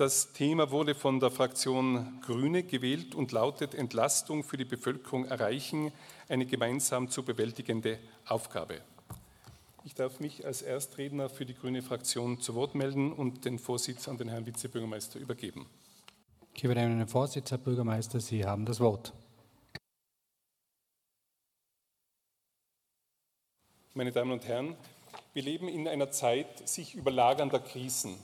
Das Thema wurde von der Fraktion Grüne gewählt und lautet Entlastung für die Bevölkerung erreichen, eine gemeinsam zu bewältigende Aufgabe. Ich darf mich als Erstredner für die Grüne Fraktion zu Wort melden und den Vorsitz an den Herrn Vizebürgermeister übergeben. Ich gebe Ihnen den Vorsitz, Herr Bürgermeister. Sie haben das Wort. Meine Damen und Herren, wir leben in einer Zeit sich überlagernder Krisen.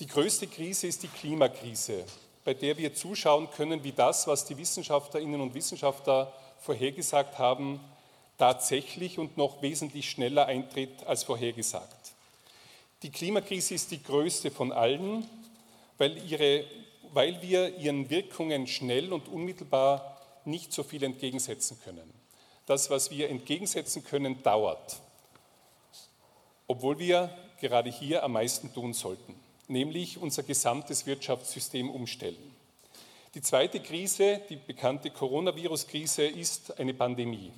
Die größte Krise ist die Klimakrise, bei der wir zuschauen können, wie das, was die Wissenschaftlerinnen und Wissenschaftler vorhergesagt haben, tatsächlich und noch wesentlich schneller eintritt als vorhergesagt. Die Klimakrise ist die größte von allen, weil, ihre, weil wir ihren Wirkungen schnell und unmittelbar nicht so viel entgegensetzen können. Das, was wir entgegensetzen können, dauert, obwohl wir gerade hier am meisten tun sollten nämlich unser gesamtes Wirtschaftssystem umstellen. Die zweite Krise, die bekannte Coronavirus-Krise, ist eine Pandemie.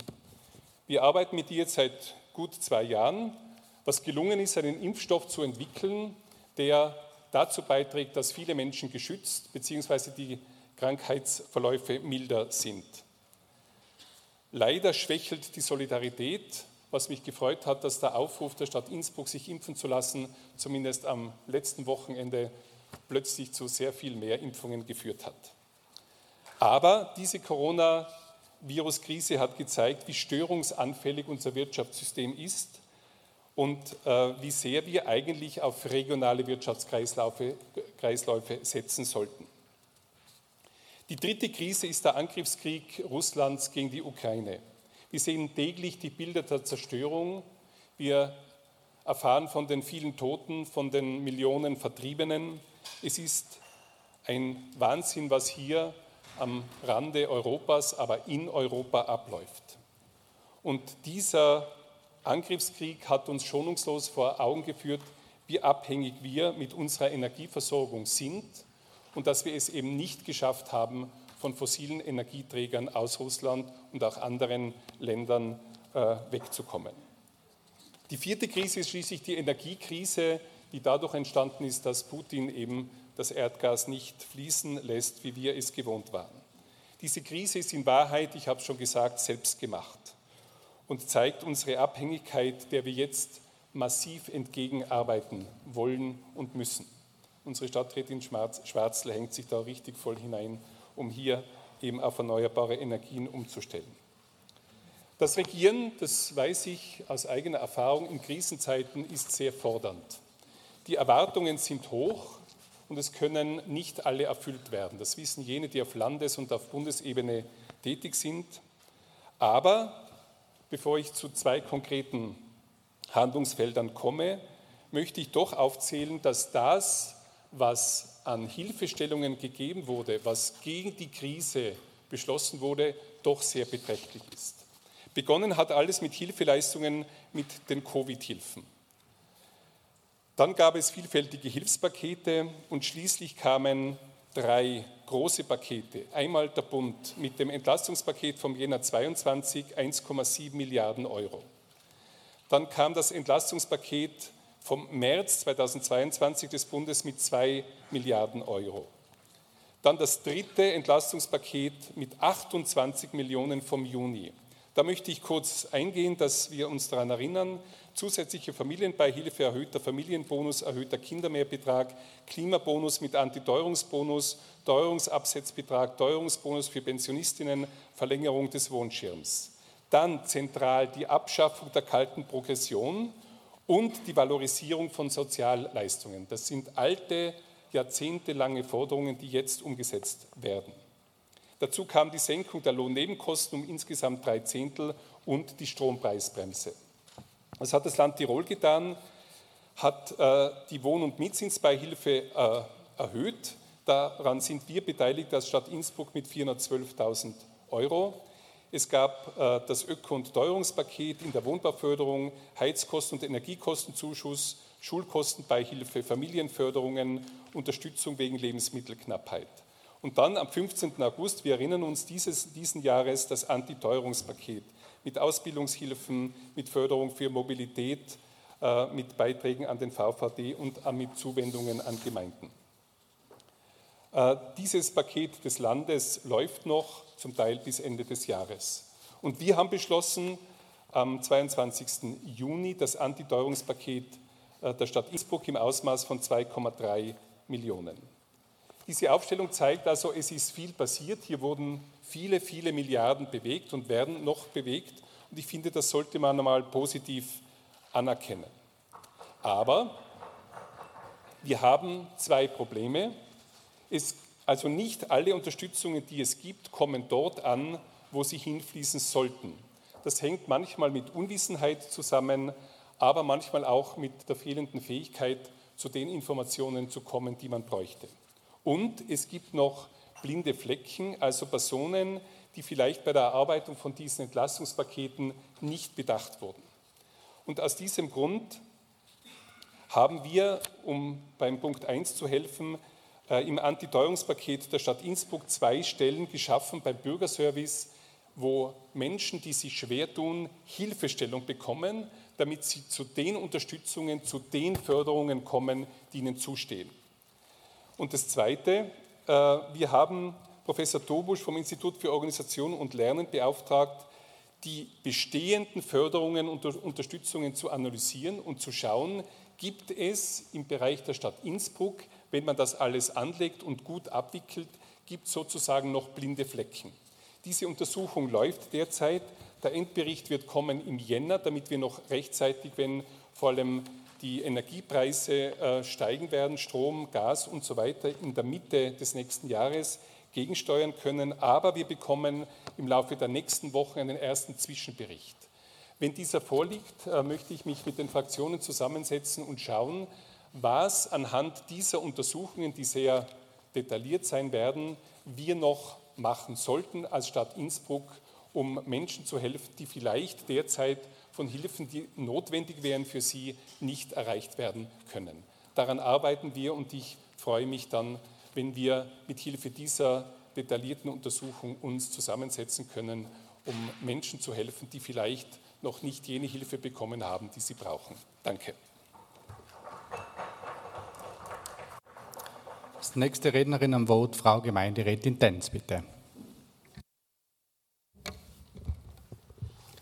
Wir arbeiten mit ihr seit gut zwei Jahren, was gelungen ist, einen Impfstoff zu entwickeln, der dazu beiträgt, dass viele Menschen geschützt bzw. die Krankheitsverläufe milder sind. Leider schwächelt die Solidarität was mich gefreut hat, dass der Aufruf der Stadt Innsbruck, sich impfen zu lassen, zumindest am letzten Wochenende plötzlich zu sehr viel mehr Impfungen geführt hat. Aber diese Corona-Virus-Krise hat gezeigt, wie störungsanfällig unser Wirtschaftssystem ist und äh, wie sehr wir eigentlich auf regionale Wirtschaftskreisläufe Kreisläufe setzen sollten. Die dritte Krise ist der Angriffskrieg Russlands gegen die Ukraine. Wir sehen täglich die Bilder der Zerstörung. Wir erfahren von den vielen Toten, von den Millionen Vertriebenen. Es ist ein Wahnsinn, was hier am Rande Europas, aber in Europa abläuft. Und dieser Angriffskrieg hat uns schonungslos vor Augen geführt, wie abhängig wir mit unserer Energieversorgung sind und dass wir es eben nicht geschafft haben, von fossilen Energieträgern aus Russland und auch anderen Ländern äh, wegzukommen. Die vierte Krise ist schließlich die Energiekrise, die dadurch entstanden ist, dass Putin eben das Erdgas nicht fließen lässt, wie wir es gewohnt waren. Diese Krise ist in Wahrheit, ich habe es schon gesagt, selbst gemacht und zeigt unsere Abhängigkeit, der wir jetzt massiv entgegenarbeiten wollen und müssen. Unsere Stadträtin Schwarzl hängt sich da richtig voll hinein um hier eben auf erneuerbare Energien umzustellen. Das Regieren, das weiß ich aus eigener Erfahrung in Krisenzeiten, ist sehr fordernd. Die Erwartungen sind hoch und es können nicht alle erfüllt werden. Das wissen jene, die auf Landes- und auf Bundesebene tätig sind. Aber bevor ich zu zwei konkreten Handlungsfeldern komme, möchte ich doch aufzählen, dass das, was an Hilfestellungen gegeben wurde, was gegen die Krise beschlossen wurde, doch sehr beträchtlich ist. Begonnen hat alles mit Hilfeleistungen mit den Covid-Hilfen. Dann gab es vielfältige Hilfspakete und schließlich kamen drei große Pakete. Einmal der Bund mit dem Entlastungspaket vom Jänner 22 1,7 Milliarden Euro. Dann kam das Entlastungspaket vom März 2022 des Bundes mit 2 Milliarden Euro. Dann das dritte Entlastungspaket mit 28 Millionen vom Juni. Da möchte ich kurz eingehen, dass wir uns daran erinnern, zusätzliche Familienbeihilfe, erhöhter Familienbonus, erhöhter Kindermehrbetrag, Klimabonus mit Antiteuerungsbonus, Teuerungsabsetzbetrag, Teuerungsbonus für Pensionistinnen, Verlängerung des Wohnschirms. Dann zentral die Abschaffung der kalten Progression und die Valorisierung von Sozialleistungen. Das sind alte, jahrzehntelange Forderungen, die jetzt umgesetzt werden. Dazu kam die Senkung der Lohnnebenkosten um insgesamt drei Zehntel und die Strompreisbremse. Was hat das Land Tirol getan? Hat äh, die Wohn- und Mietzinsbeihilfe äh, erhöht. Daran sind wir beteiligt als Stadt Innsbruck mit 412.000 Euro. Es gab äh, das Öko- und Teuerungspaket in der Wohnbauförderung, Heizkosten- und Energiekostenzuschuss, Schulkostenbeihilfe, Familienförderungen, Unterstützung wegen Lebensmittelknappheit. Und dann am 15. August, wir erinnern uns dieses, diesen Jahres, das Antiteuerungspaket mit Ausbildungshilfen, mit Förderung für Mobilität, äh, mit Beiträgen an den VVD und mit Zuwendungen an Gemeinden. Äh, dieses Paket des Landes läuft noch, zum Teil bis Ende des Jahres. Und wir haben beschlossen, am 22. Juni das Antiteuerungspaket äh, der Stadt Innsbruck im Ausmaß von 2,3 Millionen. Diese Aufstellung zeigt also, es ist viel passiert. Hier wurden viele, viele Milliarden bewegt und werden noch bewegt. Und ich finde, das sollte man einmal positiv anerkennen. Aber wir haben zwei Probleme. Es, also nicht alle Unterstützungen, die es gibt, kommen dort an, wo sie hinfließen sollten. Das hängt manchmal mit Unwissenheit zusammen, aber manchmal auch mit der fehlenden Fähigkeit, zu den Informationen zu kommen, die man bräuchte. Und es gibt noch blinde Flecken, also Personen, die vielleicht bei der Erarbeitung von diesen Entlastungspaketen nicht bedacht wurden. Und aus diesem Grund haben wir, um beim Punkt 1 zu helfen, im Antiteuerungspaket der Stadt Innsbruck zwei Stellen geschaffen beim Bürgerservice, wo Menschen, die sich schwer tun, Hilfestellung bekommen, damit sie zu den Unterstützungen, zu den Förderungen kommen, die ihnen zustehen. Und das Zweite, äh, wir haben Professor Tobusch vom Institut für Organisation und Lernen beauftragt, die bestehenden Förderungen und Unterstützungen zu analysieren und zu schauen, gibt es im Bereich der Stadt Innsbruck, wenn man das alles anlegt und gut abwickelt, gibt sozusagen noch blinde Flecken. Diese Untersuchung läuft derzeit. Der Endbericht wird kommen im Jänner, damit wir noch rechtzeitig, wenn vor allem die Energiepreise äh, steigen werden, Strom, Gas und so weiter, in der Mitte des nächsten Jahres gegensteuern können. Aber wir bekommen im Laufe der nächsten Wochen einen ersten Zwischenbericht. Wenn dieser vorliegt, äh, möchte ich mich mit den Fraktionen zusammensetzen und schauen, was anhand dieser Untersuchungen, die sehr detailliert sein werden, wir noch machen sollten als Stadt Innsbruck, um Menschen zu helfen, die vielleicht derzeit von Hilfen, die notwendig wären für sie, nicht erreicht werden können. Daran arbeiten wir und ich freue mich dann, wenn wir mit Hilfe dieser detaillierten Untersuchung uns zusammensetzen können, um Menschen zu helfen, die vielleicht noch nicht jene Hilfe bekommen haben, die sie brauchen. Danke. Als nächste Rednerin am Vote, Frau Gemeinderätin Tenz, bitte.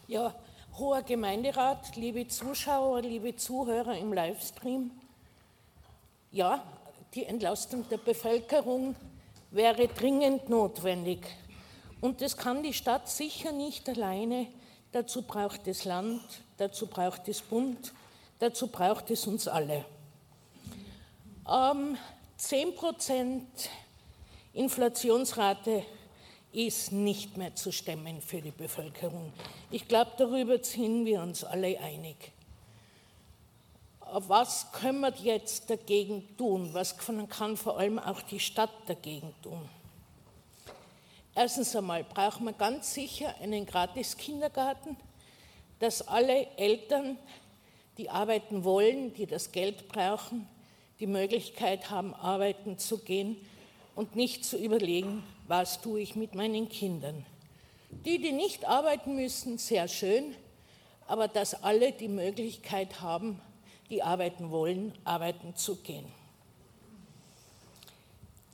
Ja, hoher Gemeinderat, liebe Zuschauer, liebe Zuhörer im Livestream. Ja, die Entlastung der Bevölkerung wäre dringend notwendig. Und das kann die Stadt sicher nicht alleine. Dazu braucht es Land, dazu braucht es Bund, dazu braucht es uns alle. Ähm, 10% Inflationsrate ist nicht mehr zu stemmen für die Bevölkerung. Ich glaube, darüber sind wir uns alle einig. Was können wir jetzt dagegen tun? Was kann vor allem auch die Stadt dagegen tun? Erstens einmal braucht man ganz sicher einen Gratis-Kindergarten, dass alle Eltern, die arbeiten wollen, die das Geld brauchen, die Möglichkeit haben, arbeiten zu gehen und nicht zu überlegen, was tue ich mit meinen Kindern. Die, die nicht arbeiten müssen, sehr schön, aber dass alle die Möglichkeit haben, die arbeiten wollen, arbeiten zu gehen.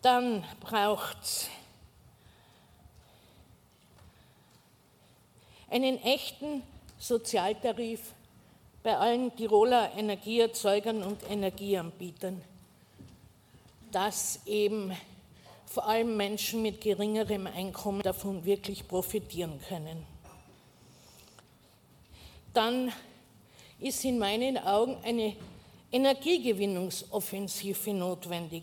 Dann braucht es einen echten Sozialtarif bei allen Tiroler Energieerzeugern und Energieanbietern, dass eben vor allem Menschen mit geringerem Einkommen davon wirklich profitieren können. Dann ist in meinen Augen eine Energiegewinnungsoffensive notwendig.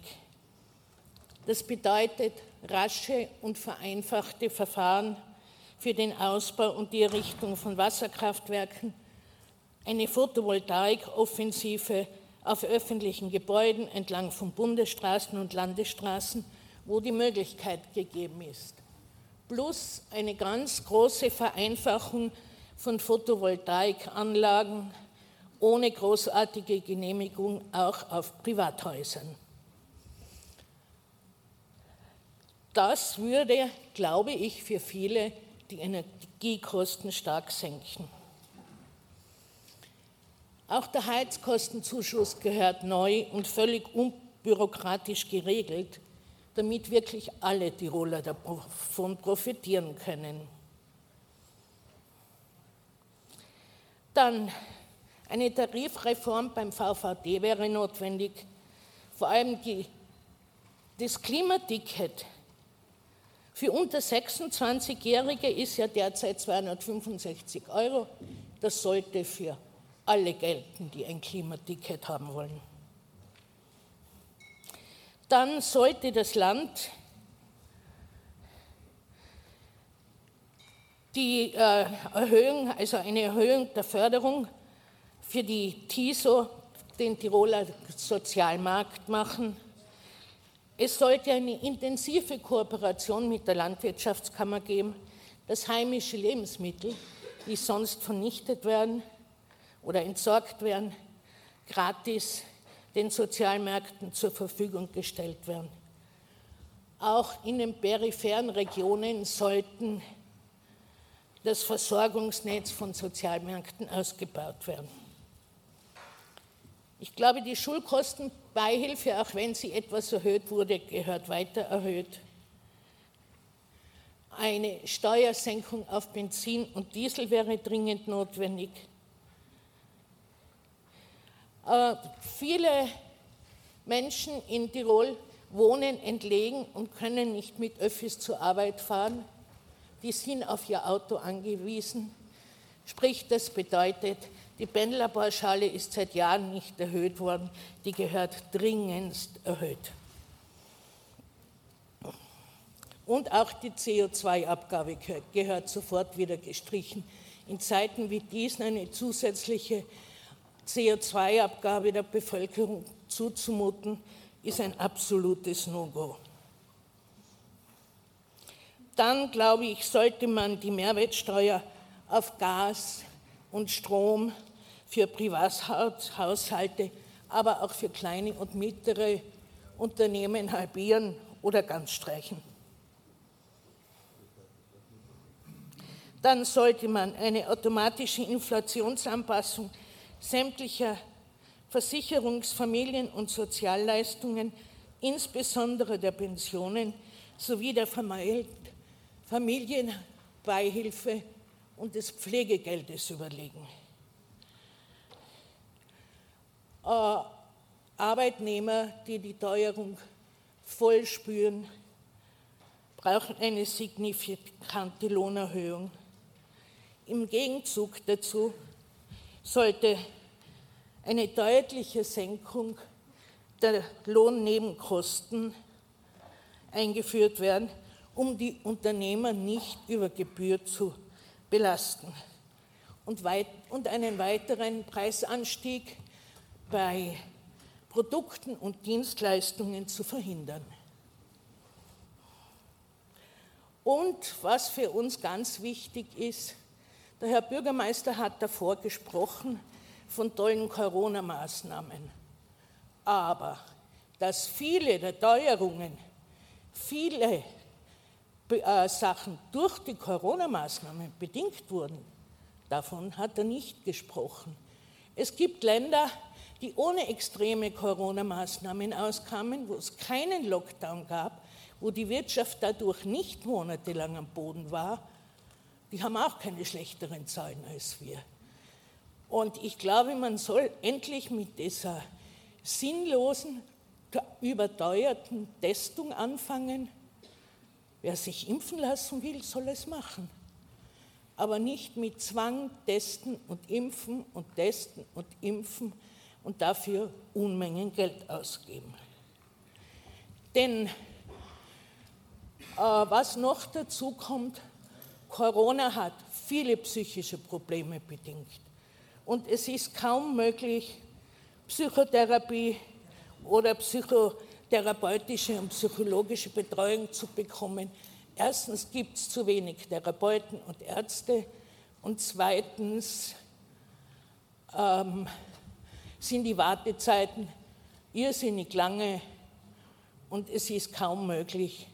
Das bedeutet rasche und vereinfachte Verfahren für den Ausbau und die Errichtung von Wasserkraftwerken, eine Photovoltaikoffensive auf öffentlichen Gebäuden entlang von Bundesstraßen und Landesstraßen, wo die Möglichkeit gegeben ist. Plus eine ganz große Vereinfachung von Photovoltaikanlagen ohne großartige Genehmigung auch auf Privathäusern. Das würde, glaube ich, für viele die Energiekosten stark senken. Auch der Heizkostenzuschuss gehört neu und völlig unbürokratisch geregelt, damit wirklich alle Tiroler davon profitieren können. Dann eine Tarifreform beim VVD wäre notwendig. Vor allem die, das Klimaticket für unter 26-Jährige ist ja derzeit 265 Euro. Das sollte für alle gelten, die ein Klimaticket haben wollen. Dann sollte das Land die äh, Erhöhung, also eine Erhöhung der Förderung für die TISO, den Tiroler Sozialmarkt, machen. Es sollte eine intensive Kooperation mit der Landwirtschaftskammer geben, dass heimische Lebensmittel, die sonst vernichtet werden oder entsorgt werden, gratis den Sozialmärkten zur Verfügung gestellt werden. Auch in den peripheren Regionen sollten das Versorgungsnetz von Sozialmärkten ausgebaut werden. Ich glaube, die Schulkostenbeihilfe, auch wenn sie etwas erhöht wurde, gehört weiter erhöht. Eine Steuersenkung auf Benzin und Diesel wäre dringend notwendig. Äh, viele Menschen in Tirol wohnen entlegen und können nicht mit Öffis zur Arbeit fahren die sind auf ihr Auto angewiesen. Sprich, das bedeutet, die Pendlerpauschale ist seit Jahren nicht erhöht worden, die gehört dringendst erhöht. Und auch die CO2-Abgabe gehört sofort wieder gestrichen. In Zeiten wie diesen eine zusätzliche CO2-Abgabe der Bevölkerung zuzumuten, ist ein absolutes No-Go dann glaube ich, sollte man die Mehrwertsteuer auf Gas und Strom für Privathaushalte, aber auch für kleine und mittlere Unternehmen halbieren oder ganz streichen. Dann sollte man eine automatische Inflationsanpassung sämtlicher Versicherungs-, Familien- und Sozialleistungen, insbesondere der Pensionen sowie der Familienbeihilfe und des Pflegegeldes überlegen. Äh, Arbeitnehmer, die die Teuerung voll spüren, brauchen eine signifikante Lohnerhöhung. Im Gegenzug dazu sollte eine deutliche Senkung der Lohnnebenkosten eingeführt werden, um die Unternehmer nicht über Gebühr zu belasten und, weit, und einen weiteren Preisanstieg bei Produkten und Dienstleistungen zu verhindern. Und was für uns ganz wichtig ist, der Herr Bürgermeister hat davor gesprochen von tollen Corona-Maßnahmen. Aber dass viele der Teuerungen, viele äh, Sachen durch die Corona-Maßnahmen bedingt wurden, davon hat er nicht gesprochen. Es gibt Länder, die ohne extreme Corona-Maßnahmen auskamen, wo es keinen Lockdown gab, wo die Wirtschaft dadurch nicht monatelang am Boden war, die haben auch keine schlechteren Zahlen als wir. Und ich glaube, man soll endlich mit dieser sinnlosen, überteuerten Testung anfangen Wer sich impfen lassen will, soll es machen. Aber nicht mit Zwang testen und impfen und testen und impfen und dafür Unmengen Geld ausgeben. Denn äh, was noch dazu kommt, Corona hat viele psychische Probleme bedingt. Und es ist kaum möglich, Psychotherapie oder Psychotherapie therapeutische und psychologische Betreuung zu bekommen. Erstens gibt es zu wenig Therapeuten und Ärzte und zweitens ähm, sind die Wartezeiten irrsinnig lange und es ist kaum möglich,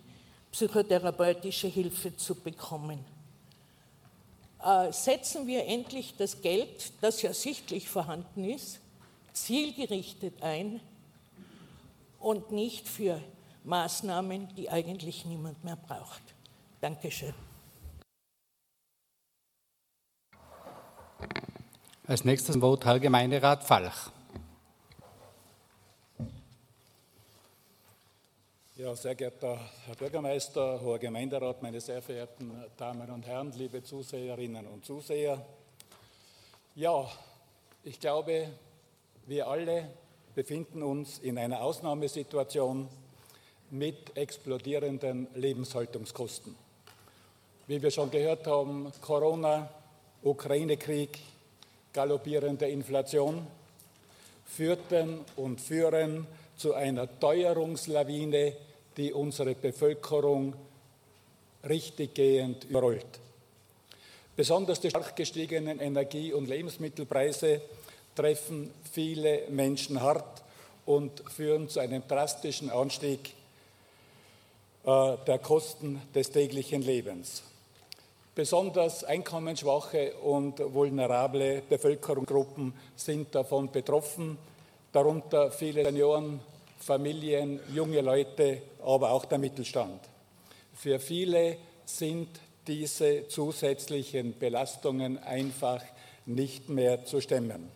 psychotherapeutische Hilfe zu bekommen. Äh, setzen wir endlich das Geld, das ja sichtlich vorhanden ist, zielgerichtet ein und nicht für Maßnahmen, die eigentlich niemand mehr braucht. Dankeschön. Als nächstes Wort Herr Gemeinderat Falch. Ja, sehr geehrter Herr Bürgermeister, hoher Gemeinderat, meine sehr verehrten Damen und Herren, liebe Zuseherinnen und Zuseher. Ja, ich glaube, wir alle befinden uns in einer Ausnahmesituation mit explodierenden Lebenshaltungskosten. Wie wir schon gehört haben, Corona, Ukraine-Krieg, galoppierende Inflation führten und führen zu einer Teuerungslawine, die unsere Bevölkerung richtiggehend überrollt. Besonders die stark gestiegenen Energie- und Lebensmittelpreise treffen viele Menschen hart und führen zu einem drastischen Anstieg äh, der Kosten des täglichen Lebens. Besonders einkommensschwache und vulnerable Bevölkerungsgruppen sind davon betroffen, darunter viele Senioren, Familien, junge Leute, aber auch der Mittelstand. Für viele sind diese zusätzlichen Belastungen einfach nicht mehr zu stemmen.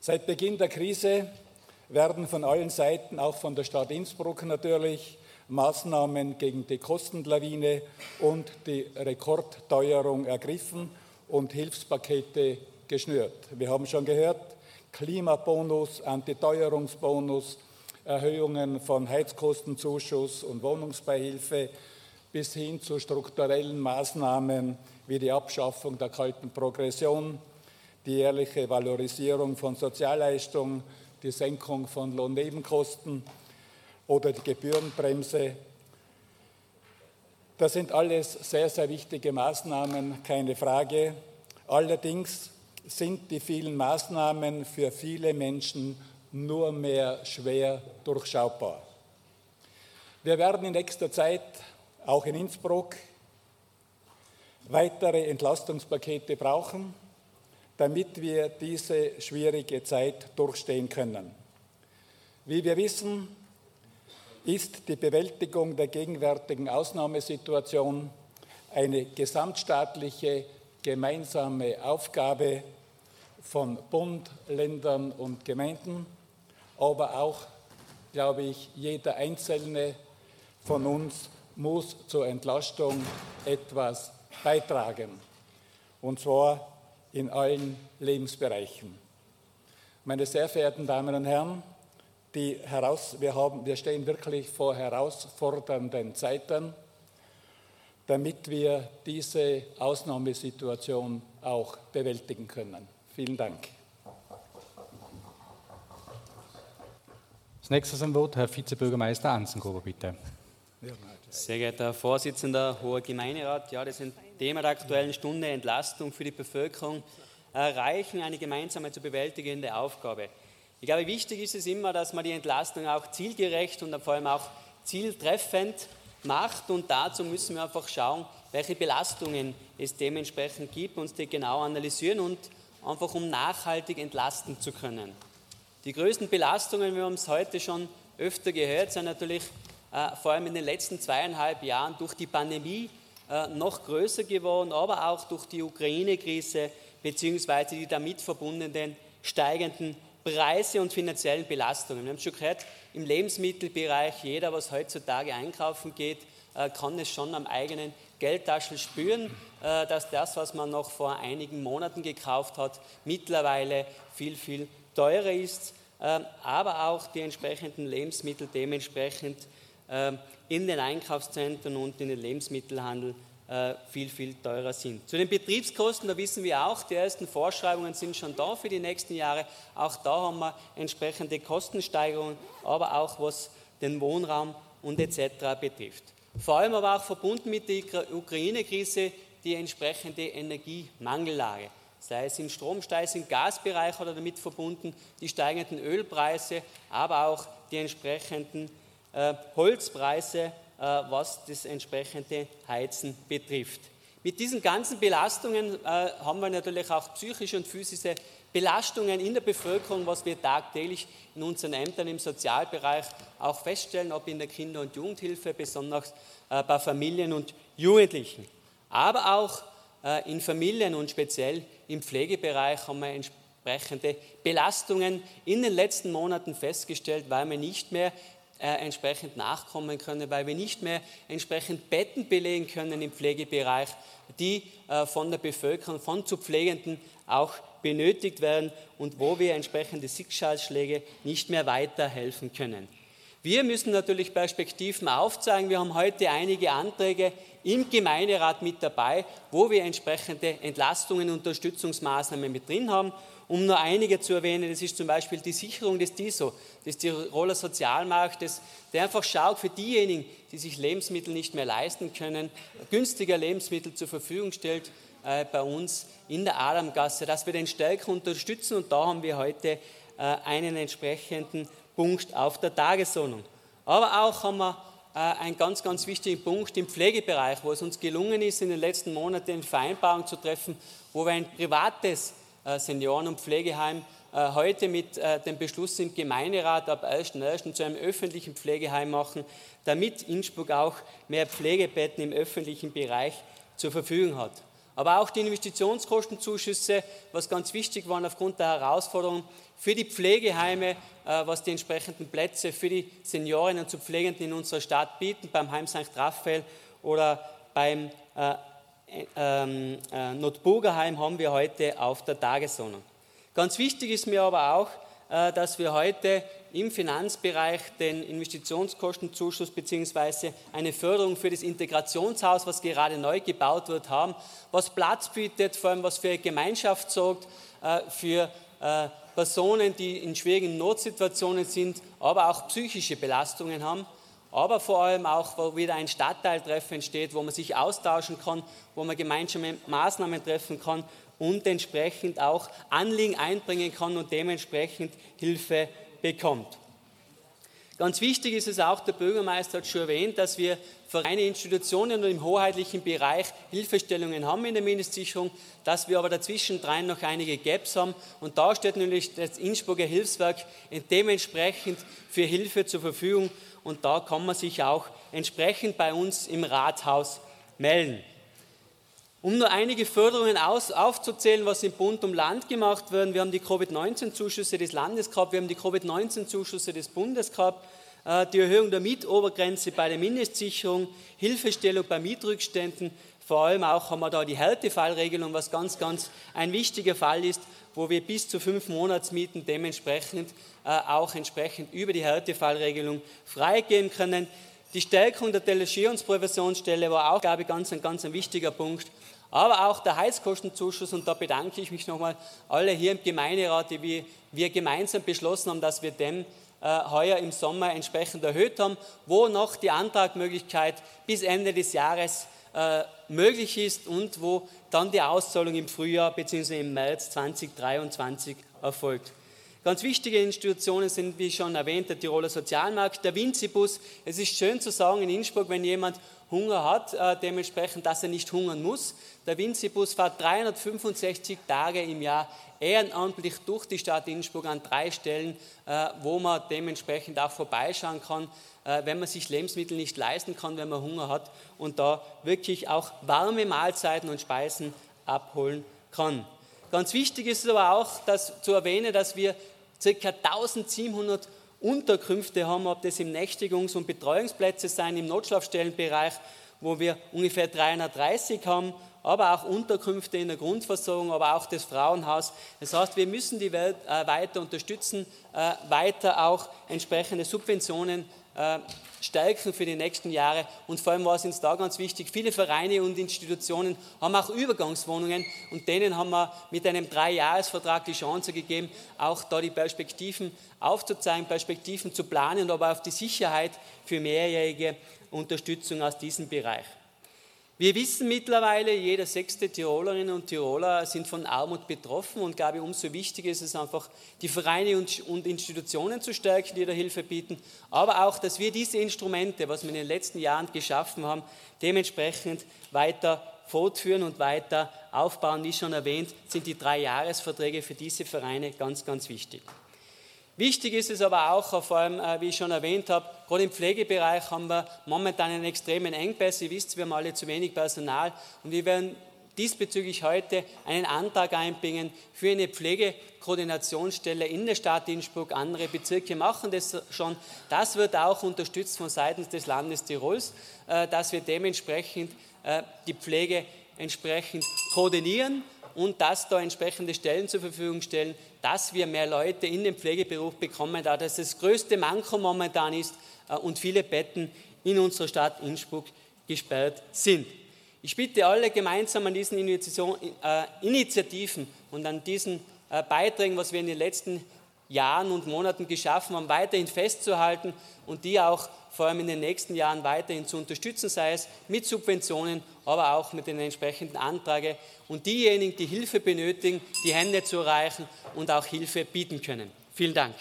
Seit Beginn der Krise werden von allen Seiten, auch von der Stadt Innsbruck natürlich, Maßnahmen gegen die Kostenlawine und die Rekordteuerung ergriffen und Hilfspakete geschnürt. Wir haben schon gehört, Klimabonus, Antiteuerungsbonus, Erhöhungen von Heizkostenzuschuss und Wohnungsbeihilfe bis hin zu strukturellen Maßnahmen wie die Abschaffung der kalten Progression, die jährliche Valorisierung von Sozialleistungen, die Senkung von Lohnnebenkosten oder die Gebührenbremse. Das sind alles sehr, sehr wichtige Maßnahmen, keine Frage. Allerdings sind die vielen Maßnahmen für viele Menschen nur mehr schwer durchschaubar. Wir werden in nächster Zeit auch in Innsbruck weitere Entlastungspakete brauchen, damit wir diese schwierige Zeit durchstehen können. Wie wir wissen, ist die Bewältigung der gegenwärtigen Ausnahmesituation eine gesamtstaatliche gemeinsame Aufgabe von Bund, Ländern und Gemeinden aber auch, glaube ich, jeder Einzelne von uns muss zur Entlastung etwas beitragen, und zwar in allen Lebensbereichen. Meine sehr verehrten Damen und Herren, die heraus, wir, haben, wir stehen wirklich vor herausfordernden Zeiten, damit wir diese Ausnahmesituation auch bewältigen können. Vielen Dank. Als nächstes am Wort Herr Vizebürgermeister Anzengruber, bitte. Sehr geehrter Herr Vorsitzender, hoher Gemeinderat, ja, das ein Thema der Aktuellen Stunde, Entlastung für die Bevölkerung, erreichen eine gemeinsame zu bewältigende Aufgabe. Ich glaube, wichtig ist es immer, dass man die Entlastung auch zielgerecht und vor allem auch zieltreffend macht und dazu müssen wir einfach schauen, welche Belastungen es dementsprechend gibt, uns die genau analysieren und einfach um nachhaltig entlasten zu können. Die größten Belastungen, wir haben es heute schon öfter gehört, sind natürlich äh, vor allem in den letzten zweieinhalb Jahren durch die Pandemie äh, noch größer geworden, aber auch durch die Ukraine-Krise bzw. die damit verbundenen steigenden Preise und finanziellen Belastungen. Wir haben schon gehört, im Lebensmittelbereich, jeder, was heutzutage einkaufen geht, äh, kann es schon am eigenen Geldtaschen spüren, dass das, was man noch vor einigen Monaten gekauft hat, mittlerweile viel, viel teurer ist, ähm, aber auch die entsprechenden Lebensmittel dementsprechend ähm, in den Einkaufszentren und in den Lebensmittelhandel äh, viel, viel teurer sind. Zu den Betriebskosten, da wissen wir auch, die ersten Vorschreibungen sind schon da für die nächsten Jahre. Auch da haben wir entsprechende Kostensteigerungen, aber auch was den Wohnraum und etc. betrifft. Vor allem aber auch verbunden mit der Ukraine-Krise die entsprechende Energiemangellage sei es im Strom, sei es im Gasbereich oder damit verbunden die steigenden Ölpreise, aber auch die entsprechenden äh, Holzpreise, äh, was das entsprechende Heizen betrifft. Mit diesen ganzen Belastungen äh, haben wir natürlich auch psychische und physische Belastungen in der Bevölkerung, was wir tagtäglich in unseren Ämtern im Sozialbereich auch feststellen, ob in der Kinder- und Jugendhilfe, besonders äh, bei Familien und Jugendlichen. Aber auch äh, in Familien und speziell im Pflegebereich haben wir entsprechende Belastungen in den letzten Monaten festgestellt, weil wir nicht mehr äh, entsprechend nachkommen können, weil wir nicht mehr entsprechend Betten belegen können im Pflegebereich, die äh, von der Bevölkerung, von zu Pflegenden auch benötigt werden und wo wir entsprechende Schicksalsschläge nicht mehr weiterhelfen können. Wir müssen natürlich Perspektiven aufzeigen. Wir haben heute einige Anträge im Gemeinderat mit dabei, wo wir entsprechende Entlastungen und Unterstützungsmaßnahmen mit drin haben. Um nur einige zu erwähnen, das ist zum Beispiel die Sicherung des DISO, des Tiroler Sozialmarktes, der einfach schaut für diejenigen, die sich Lebensmittel nicht mehr leisten können, günstiger Lebensmittel zur Verfügung stellt äh, bei uns in der Adamgasse, dass wir den stärker unterstützen und da haben wir heute äh, einen entsprechenden Punkt auf der Tagesordnung. Aber auch haben wir äh, einen ganz, ganz wichtigen Punkt im Pflegebereich, wo es uns gelungen ist, in den letzten Monaten eine Vereinbarung zu treffen, wo wir ein privates äh, Senioren- und Pflegeheim äh, heute mit dem Beschluss im Gemeinderat ab 1.1. zu einem öffentlichen Pflegeheim machen, damit Innsbruck auch mehr Pflegebetten im öffentlichen Bereich zur Verfügung hat. Aber auch die Investitionskostenzuschüsse, was ganz wichtig waren aufgrund der Herausforderungen für die Pflegeheime, äh, was die entsprechenden Plätze für die Seniorinnen und Pflegenden in unserer Stadt bieten, beim Heim St. Raphael oder beim äh, ähm, äh, Notburgerheim haben wir heute auf der Tagesordnung. Ganz wichtig ist mir aber auch, äh, dass wir heute im Finanzbereich den Investitionskostenzuschuss bzw. eine Förderung für das Integrationshaus, was gerade neu gebaut wird, haben, was Platz bietet, vor allem was für Gemeinschaft sorgt, äh, für äh, Personen, die in schwierigen Notsituationen sind, aber auch psychische Belastungen haben, aber vor allem auch, wo wieder ein Stadtteiltreffen entsteht, wo man sich austauschen kann, wo man gemeinsame Maßnahmen treffen kann und entsprechend auch Anliegen einbringen kann und dementsprechend Hilfe bekommt. Ganz wichtig ist es auch, der Bürgermeister hat schon erwähnt, dass wir Vereine, Institutionen und im hoheitlichen Bereich Hilfestellungen haben in der Mindestsicherung, dass wir aber dazwischen drein noch einige Gaps haben. Und da steht nämlich das Innsbrucker Hilfswerk dementsprechend für Hilfe zur Verfügung. Und da kann man sich auch entsprechend bei uns im Rathaus melden. Um nur einige Förderungen aus, aufzuzählen, was im Bund und Land gemacht werden, wir haben die Covid-19-Zuschüsse des Landes gehabt, wir haben die Covid-19-Zuschüsse des Bundes gehabt, äh, die Erhöhung der Mietobergrenze bei der Mindestsicherung, Hilfestellung bei Mietrückständen, vor allem auch haben wir da die Härtefallregelung, was ganz, ganz ein wichtiger Fall ist, wo wir bis zu fünf Monatsmieten dementsprechend äh, auch entsprechend über die Härtefallregelung freigeben können. Die Stärkung der Delegierungspräventionsstelle war auch, glaube ich, ganz, ein ganz ein wichtiger Punkt aber auch der Heizkostenzuschuss. Und da bedanke ich mich nochmal alle hier im Gemeinderat, die wir, gemeinsam beschlossen haben, dass wir den äh, heuer im Sommer entsprechend erhöht haben, wo noch die Antragmöglichkeit bis Ende des Jahres äh, möglich ist und wo dann die Auszahlung im Frühjahr bzw. im März 2023 erfolgt. Ganz wichtige Institutionen sind, wie schon erwähnt, der Tiroler Sozialmarkt, der Winzibus. Es ist schön zu sagen in Innsbruck, wenn jemand Hunger hat, äh, dementsprechend, dass er nicht hungern muss. Der Winzibus fährt 365 Tage im Jahr ehrenamtlich durch die Stadt Innsbruck an drei Stellen, äh, wo man dementsprechend auch vorbeischauen kann, äh, wenn man sich Lebensmittel nicht leisten kann, wenn man Hunger hat und da wirklich auch warme Mahlzeiten und Speisen abholen kann. Ganz wichtig ist aber auch dass, zu erwähnen, dass wir ca. 1700 Unterkünfte haben, ob das im Nächtigungs- und Betreuungsplätze sein, im Notschlafstellenbereich, wo wir ungefähr 330 haben, aber auch Unterkünfte in der Grundversorgung, aber auch das Frauenhaus. Das heißt, wir müssen die Welt äh, weiter unterstützen, äh, weiter auch entsprechende Subventionen äh, stärken für die nächsten Jahre. Und vor allem war es uns da ganz wichtig, viele Vereine und Institutionen haben auch Übergangswohnungen und denen haben wir mit einem Dreijahresvertrag die Chance gegeben, auch da die Perspektiven aufzuzeigen, Perspektiven zu planen, aber auf die Sicherheit für mehrjährige Unterstützung aus diesem Bereich. Wir wissen mittlerweile, jeder sechste Tirolerinnen und Tiroler sind von Armut betroffen und glaube ich, umso wichtiger ist es einfach, die Vereine und Institutionen zu stärken, die da Hilfe bieten, aber auch, dass wir diese Instrumente, was wir in den letzten Jahren geschaffen haben, dementsprechend weiter fortführen und weiter aufbauen. Wie schon erwähnt, sind die drei Jahresverträge für diese Vereine ganz, ganz wichtig. Wichtig ist es aber auch, vor allem, äh, wie ich schon erwähnt habe, gerade im Pflegebereich haben wir momentan einen extremen Engpass. Ihr wisst, wir haben alle zu wenig Personal und wir werden diesbezüglich heute einen Antrag einbringen für eine Pflegekoordinationsstelle in der Stadt Innsbruck. Andere Bezirke machen das schon. Das wird auch unterstützt von Seiten des Landes Tirols, äh, dass wir dementsprechend äh, die Pflege entsprechend koordinieren und dass da entsprechende Stellen zur Verfügung stellen, dass wir mehr Leute in den Pflegeberuf bekommen, da das das größte Manko momentan ist äh, und viele Betten in unserer Stadt Innsbruck gesperrt sind. Ich bitte alle gemeinsam an diesen äh, Initiativen und an diesen äh, Beiträgen, was wir in den letzten Jahren und Monaten geschaffen haben, weiterhin festzuhalten und die auch vor allem in den nächsten Jahren weiterhin zu unterstützen, sei es mit Subventionen, aber auch mit den entsprechenden Anträgen und diejenigen, die Hilfe benötigen, die Hände zu erreichen und auch Hilfe bieten können. Vielen Dank.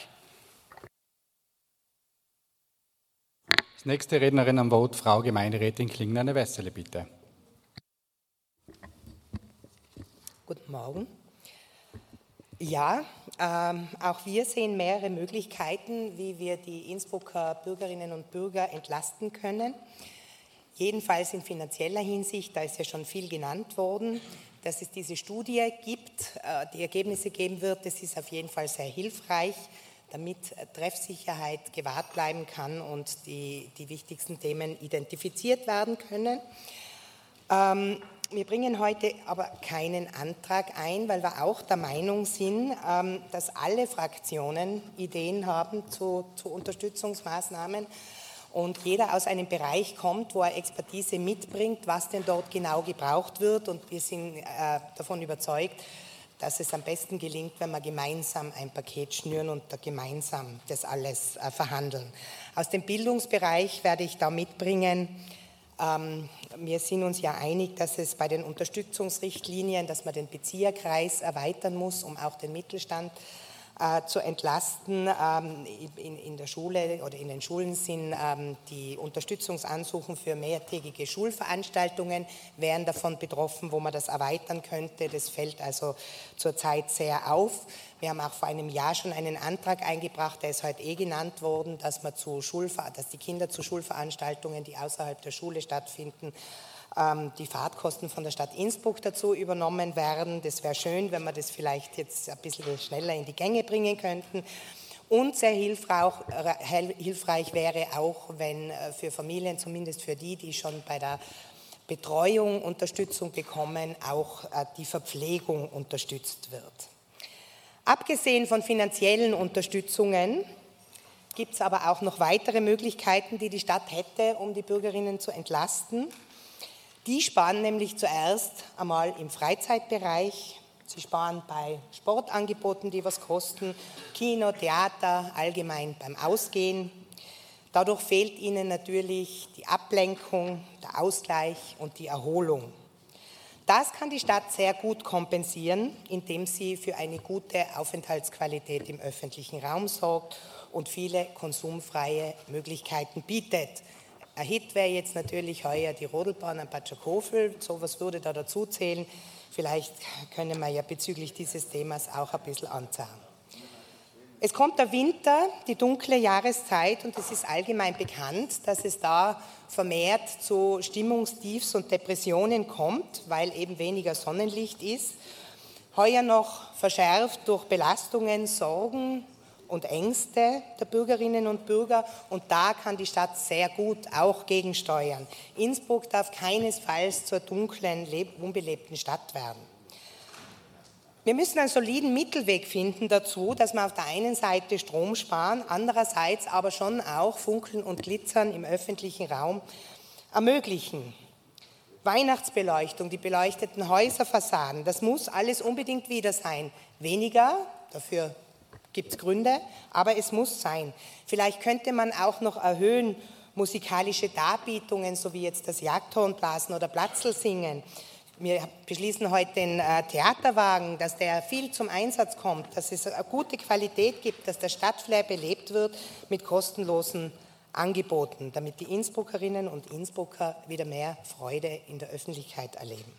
Als nächste Rednerin am Wort, Frau Gemeinderätin Klingner-Wessele, bitte. Guten Morgen. Ja, ähm, auch wir sehen mehrere Möglichkeiten, wie wir die Innsbrucker Bürgerinnen und Bürger entlasten können. Jedenfalls in finanzieller Hinsicht, da ist ja schon viel genannt worden, dass es diese Studie gibt, äh, die Ergebnisse geben wird. Das ist auf jeden Fall sehr hilfreich, damit Treffsicherheit gewahrt bleiben kann und die, die wichtigsten Themen identifiziert werden können. Ähm, wir bringen heute aber keinen Antrag ein, weil wir auch der Meinung sind, ähm, dass alle Fraktionen Ideen haben zu, zu Unterstützungsmaßnahmen und jeder aus einem Bereich kommt, wo er Expertise mitbringt, was denn dort genau gebraucht wird. Und wir sind äh, davon überzeugt, dass es am besten gelingt, wenn wir gemeinsam ein Paket schnüren und da gemeinsam das alles äh, verhandeln. Aus dem Bildungsbereich werde ich da mitbringen, wir sind uns ja einig, dass es bei den Unterstützungsrichtlinien, dass man den Bezieherkreis erweitern muss, um auch den Mittelstand äh, zu entlasten. Ähm, in, in, der Schule oder in den Schulen sind ähm, die Unterstützungsansuchen für mehrtägige Schulveranstaltungen wären davon betroffen, wo man das erweitern könnte. Das fällt also zurzeit sehr auf. Wir haben auch vor einem Jahr schon einen Antrag eingebracht, der ist heute eh genannt worden, dass, man zu Schulver dass die Kinder zu Schulveranstaltungen, die außerhalb der Schule stattfinden, die Fahrtkosten von der Stadt Innsbruck dazu übernommen werden. Das wäre schön, wenn wir das vielleicht jetzt ein bisschen schneller in die Gänge bringen könnten. Und sehr hilfreich wäre auch, wenn äh, für Familien, zumindest für die, die schon bei der Betreuung Unterstützung bekommen, auch äh, die Verpflegung unterstützt wird. Abgesehen von finanziellen Unterstützungen gibt es aber auch noch weitere Möglichkeiten, die die Stadt hätte, um die Bürgerinnen zu entlasten. Die sparen nämlich zuerst einmal im Freizeitbereich. Sie sparen bei Sportangeboten, die was kosten, Kino, Theater, allgemein beim Ausgehen. Dadurch fehlt ihnen natürlich die Ablenkung, der Ausgleich und die Erholung. Das kann die Stadt sehr gut kompensieren, indem sie für eine gute Aufenthaltsqualität im öffentlichen Raum sorgt und viele konsumfreie Möglichkeiten bietet. Ein Hit wäre jetzt natürlich heuer die Rodelbahn am Patschakofel, sowas würde da dazu zählen. Vielleicht können wir ja bezüglich dieses Themas auch ein bisschen anzahlen. Es kommt der Winter, die dunkle Jahreszeit, und es ist allgemein bekannt, dass es da vermehrt zu Stimmungstiefs und Depressionen kommt, weil eben weniger Sonnenlicht ist. Heuer noch verschärft durch Belastungen, Sorgen und Ängste der Bürgerinnen und Bürger. Und da kann die Stadt sehr gut auch gegensteuern. Innsbruck darf keinesfalls zur dunklen, unbelebten Stadt werden. Wir müssen einen soliden Mittelweg finden dazu, dass wir auf der einen Seite Strom sparen, andererseits aber schon auch Funkeln und Glitzern im öffentlichen Raum ermöglichen. Weihnachtsbeleuchtung, die beleuchteten Häuserfassaden, das muss alles unbedingt wieder sein. Weniger, dafür gibt es Gründe, aber es muss sein. Vielleicht könnte man auch noch erhöhen musikalische Darbietungen, so wie jetzt das Jagdhornblasen oder Platzl singen wir beschließen heute den äh, Theaterwagen, dass der viel zum Einsatz kommt, dass es eine gute Qualität gibt, dass der Stadtflair belebt wird mit kostenlosen angeboten, damit die Innsbruckerinnen und Innsbrucker wieder mehr Freude in der Öffentlichkeit erleben.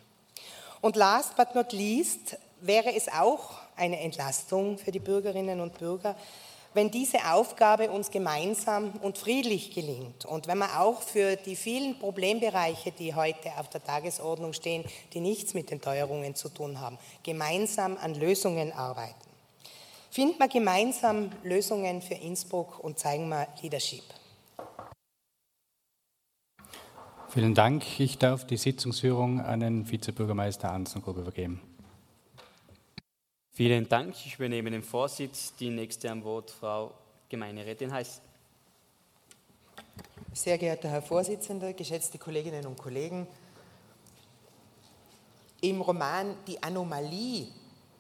Und last but not least wäre es auch eine Entlastung für die Bürgerinnen und Bürger, wenn diese Aufgabe uns gemeinsam und friedlich gelingt und wenn wir auch für die vielen Problembereiche, die heute auf der Tagesordnung stehen, die nichts mit den Teuerungen zu tun haben, gemeinsam an Lösungen arbeiten. Finden wir gemeinsam Lösungen für Innsbruck und zeigen wir Leadership. Vielen Dank. Ich darf die Sitzungsführung an den Vizebürgermeister Anzengrub übergeben. Vielen Dank. Ich übernehme den Vorsitz. Die nächste am Wort, Frau Gemeinderätin Heiß. Sehr geehrter Herr Vorsitzender, geschätzte Kolleginnen und Kollegen, im Roman Die Anomalie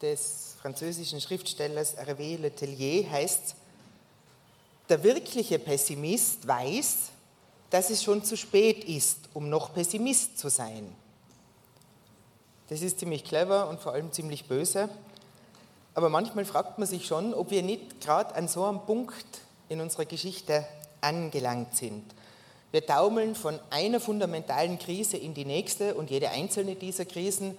des französischen Schriftstellers Hervé Letellier heißt der wirkliche Pessimist weiß, dass es schon zu spät ist, um noch Pessimist zu sein. Das ist ziemlich clever und vor allem ziemlich böse. Aber manchmal fragt man sich schon, ob wir nicht gerade an so einem Punkt in unserer Geschichte angelangt sind. Wir taumeln von einer fundamentalen Krise in die nächste und jede einzelne dieser Krisen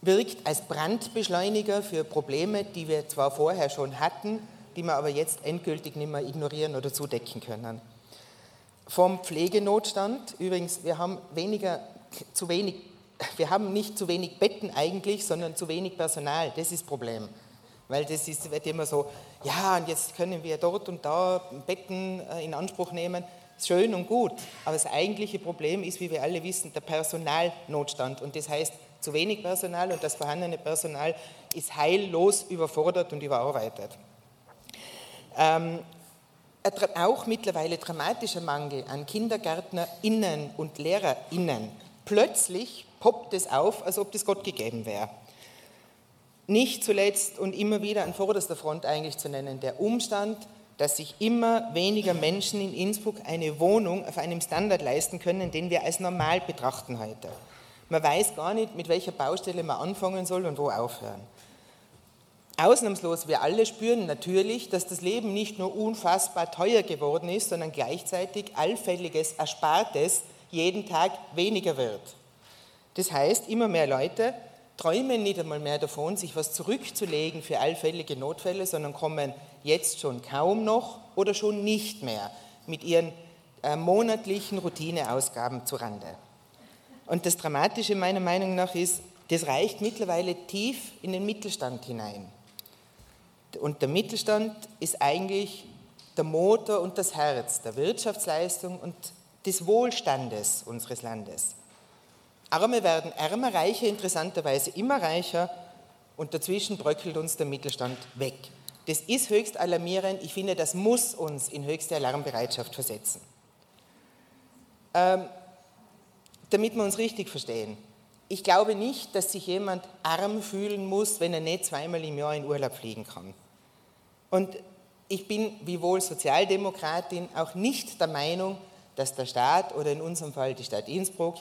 wirkt als Brandbeschleuniger für Probleme, die wir zwar vorher schon hatten, die wir aber jetzt endgültig nicht mehr ignorieren oder zudecken können. Vom Pflegenotstand, übrigens, wir haben weniger, zu wenig, wir haben nicht zu wenig Betten eigentlich, sondern zu wenig Personal, das ist das Problem. Weil das ist, wird immer so, ja, und jetzt können wir dort und da Betten äh, in Anspruch nehmen. Schön und gut. Aber das eigentliche Problem ist, wie wir alle wissen, der Personalnotstand. Und das heißt, zu wenig Personal und das vorhandene Personal ist heillos überfordert und überarbeitet. Ähm, auch mittlerweile dramatischer Mangel an KindergärtnerInnen und LehrerInnen. Plötzlich poppt es auf, als ob das Gott gegeben wäre nicht zuletzt und immer wieder an vorderster Front eigentlich zu nennen, der Umstand, dass sich immer weniger Menschen in Innsbruck eine Wohnung auf einem Standard leisten können, den wir als normal betrachten heute. Man weiß gar nicht, mit welcher Baustelle man anfangen soll und wo aufhören. Ausnahmslos, wir alle spüren natürlich, dass das Leben nicht nur unfassbar teuer geworden ist, sondern gleichzeitig allfälliges Erspartes jeden Tag weniger wird. Das heißt, immer mehr Leute träumen nicht einmal mehr davon, sich was zurückzulegen für allfällige Notfälle, sondern kommen jetzt schon kaum noch oder schon nicht mehr mit ihren äh, monatlichen Routineausgaben zu Rande. Und das Dramatische meiner Meinung nach ist, das reicht mittlerweile tief in den Mittelstand hinein. Und der Mittelstand ist eigentlich der Motor und das Herz der Wirtschaftsleistung und des Wohlstandes unseres Landes. Arme werden ärmer, Reiche interessanterweise immer reicher und dazwischen bröckelt uns der Mittelstand weg. Das ist höchst alarmierend. Ich finde, das muss uns in höchste Alarmbereitschaft versetzen. Ähm, damit wir uns richtig verstehen. Ich glaube nicht, dass sich jemand arm fühlen muss, wenn er nicht zweimal im Jahr in Urlaub fliegen kann. Und ich bin, wiewohl Sozialdemokratin, auch nicht der Meinung, dass der Staat oder in unserem Fall die Stadt Innsbruck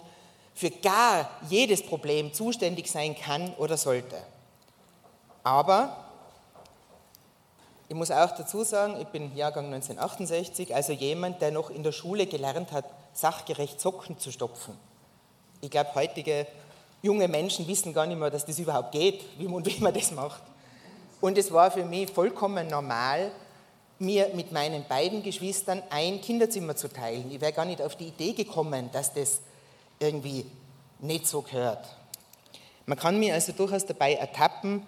für gar jedes Problem zuständig sein kann oder sollte. Aber ich muss auch dazu sagen, ich bin Jahrgang 1968, also jemand, der noch in der Schule gelernt hat, sachgerecht Socken zu stopfen. Ich glaube, heutige junge Menschen wissen gar nicht mehr, dass das überhaupt geht, wie und wie man das macht. Und es war für mich vollkommen normal, mir mit meinen beiden Geschwistern ein Kinderzimmer zu teilen. Ich wäre gar nicht auf die Idee gekommen, dass das irgendwie nicht so gehört. Man kann mir also durchaus dabei ertappen,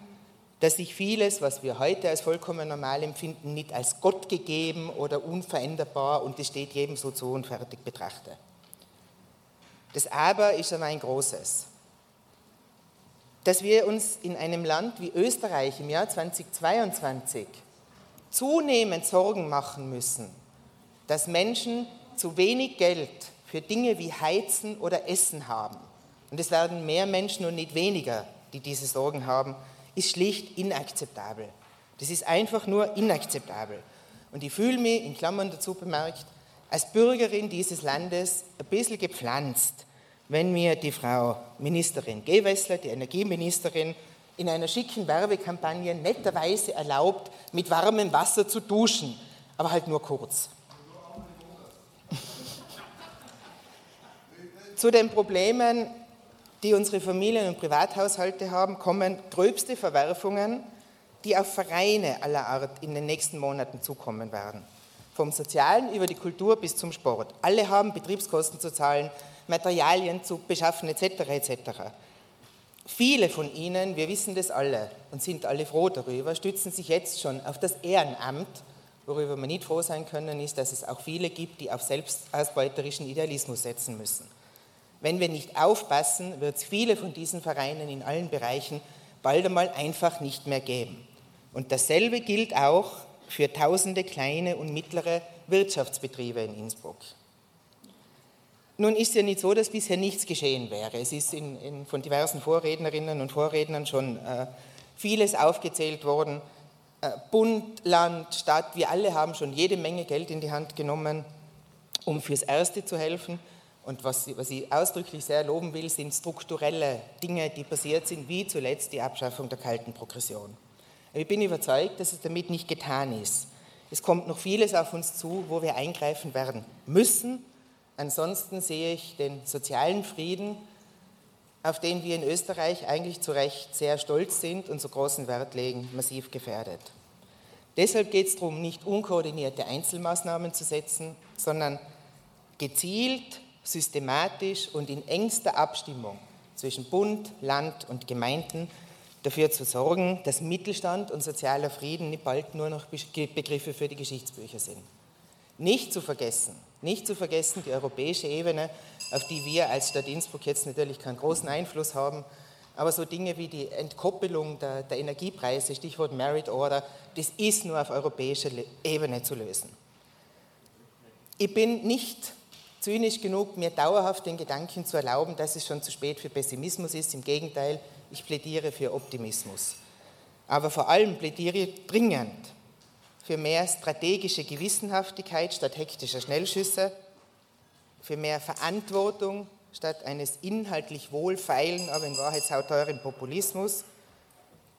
dass ich vieles, was wir heute als vollkommen normal empfinden, nicht als Gott gegeben oder unveränderbar und es steht jedem so zu und fertig betrachte. Das Aber ist aber ein großes. Dass wir uns in einem Land wie Österreich im Jahr 2022 zunehmend Sorgen machen müssen, dass Menschen zu wenig Geld für Dinge wie Heizen oder Essen haben, und es werden mehr Menschen und nicht weniger, die diese Sorgen haben, ist schlicht inakzeptabel. Das ist einfach nur inakzeptabel. Und ich fühle mich, in Klammern dazu bemerkt, als Bürgerin dieses Landes ein bisschen gepflanzt, wenn mir die Frau Ministerin Gewessler, die Energieministerin, in einer schicken Werbekampagne netterweise erlaubt, mit warmem Wasser zu duschen, aber halt nur kurz. Zu den Problemen, die unsere Familien- und Privathaushalte haben, kommen gröbste Verwerfungen, die auf Vereine aller Art in den nächsten Monaten zukommen werden. Vom Sozialen über die Kultur bis zum Sport. Alle haben Betriebskosten zu zahlen, Materialien zu beschaffen etc. etc. Viele von Ihnen, wir wissen das alle und sind alle froh darüber, stützen sich jetzt schon auf das Ehrenamt. Worüber wir nicht froh sein können, ist, dass es auch viele gibt, die auf selbstausbeuterischen Idealismus setzen müssen. Wenn wir nicht aufpassen, wird es viele von diesen Vereinen in allen Bereichen bald einmal einfach nicht mehr geben. Und dasselbe gilt auch für tausende kleine und mittlere Wirtschaftsbetriebe in Innsbruck. Nun ist ja nicht so, dass bisher nichts geschehen wäre. Es ist in, in, von diversen Vorrednerinnen und Vorrednern schon äh, vieles aufgezählt worden. Äh, Bund, Land, Stadt, wir alle haben schon jede Menge Geld in die Hand genommen, um fürs Erste zu helfen. Und was, was ich ausdrücklich sehr loben will, sind strukturelle Dinge, die passiert sind, wie zuletzt die Abschaffung der kalten Progression. Ich bin überzeugt, dass es damit nicht getan ist. Es kommt noch vieles auf uns zu, wo wir eingreifen werden müssen Ansonsten sehe ich den sozialen Frieden, auf den wir in Österreich eigentlich zu Recht sehr stolz sind und so großen Wert legen, massiv gefährdet. Deshalb geht es darum, nicht unkoordinierte Einzelmaßnahmen zu setzen, sondern gezielt, systematisch und in engster Abstimmung zwischen Bund, Land und Gemeinden dafür zu sorgen, dass Mittelstand und sozialer Frieden nicht bald nur noch Begriffe für die Geschichtsbücher sind. Nicht zu vergessen, nicht zu vergessen die europäische Ebene, auf die wir als Stadt Innsbruck jetzt natürlich keinen großen Einfluss haben. Aber so Dinge wie die Entkoppelung der, der Energiepreise, Stichwort Merit Order, das ist nur auf europäischer Ebene zu lösen. Ich bin nicht zynisch genug, mir dauerhaft den Gedanken zu erlauben, dass es schon zu spät für Pessimismus ist. Im Gegenteil, ich plädiere für Optimismus. Aber vor allem plädiere ich dringend für mehr strategische Gewissenhaftigkeit statt hektischer Schnellschüsse, für mehr Verantwortung statt eines inhaltlich wohlfeilen, aber in Wahrheit sauteuren Populismus.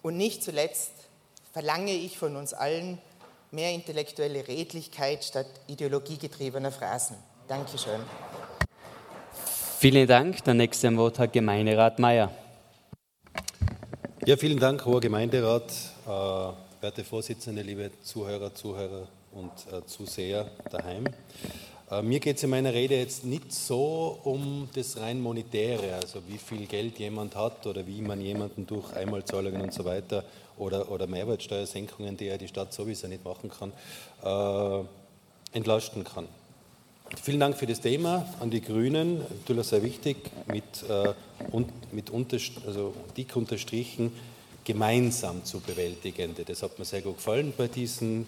Und nicht zuletzt verlange ich von uns allen mehr intellektuelle Redlichkeit statt ideologiegetriebener Phrasen. Dankeschön. Vielen Dank. Der nächste Wort hat Gemeinderat Mayer. Ja, vielen Dank, hoher Gemeinderat. Äh, werte Vorsitzende, liebe Zuhörer, Zuhörer und äh, Zuseher daheim. Äh, mir geht es in meiner Rede jetzt nicht so um das rein monetäre, also wie viel Geld jemand hat oder wie man jemanden durch Einmalzahlungen und so weiter oder, oder Mehrwertsteuersenkungen, die ja die Stadt sowieso nicht machen kann, äh, entlasten kann. Vielen Dank für das Thema an die Grünen. Natürlich sehr wichtig, mit, äh, und, mit unter, also dick unterstrichen, gemeinsam zu bewältigen. Das hat mir sehr gut gefallen bei, diesen,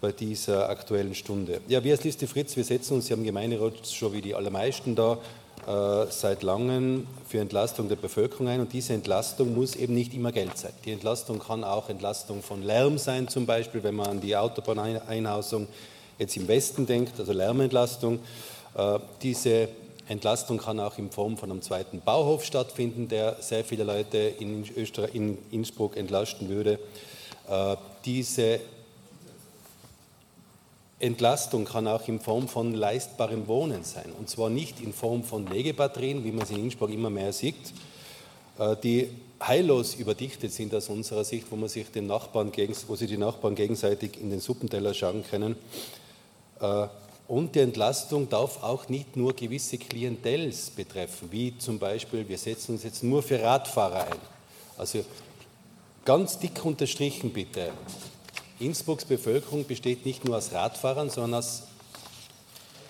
bei dieser aktuellen Stunde. Ja, wir als Liste Fritz, wir setzen uns ja im Gemeinderat schon wie die allermeisten da äh, seit langem für Entlastung der Bevölkerung ein und diese Entlastung muss eben nicht immer Geld sein. Die Entlastung kann auch Entlastung von Lärm sein, zum Beispiel, wenn man an die Autobahneinhausung jetzt im Westen denkt, also Lärmentlastung. Äh, diese Entlastung kann auch in Form von einem zweiten Bauhof stattfinden, der sehr viele Leute in, Österreich, in Innsbruck entlasten würde. Äh, diese Entlastung kann auch in Form von leistbarem Wohnen sein. Und zwar nicht in Form von Legebatterien, wie man es in Innsbruck immer mehr sieht, äh, die heillos überdichtet sind aus unserer Sicht, wo, man sich den Nachbarn, wo sich die Nachbarn gegenseitig in den Suppenteller schauen können. Äh, und die Entlastung darf auch nicht nur gewisse Klientels betreffen, wie zum Beispiel, wir setzen uns jetzt nur für Radfahrer ein. Also ganz dick unterstrichen bitte, Innsbrucks Bevölkerung besteht nicht nur aus Radfahrern, sondern aus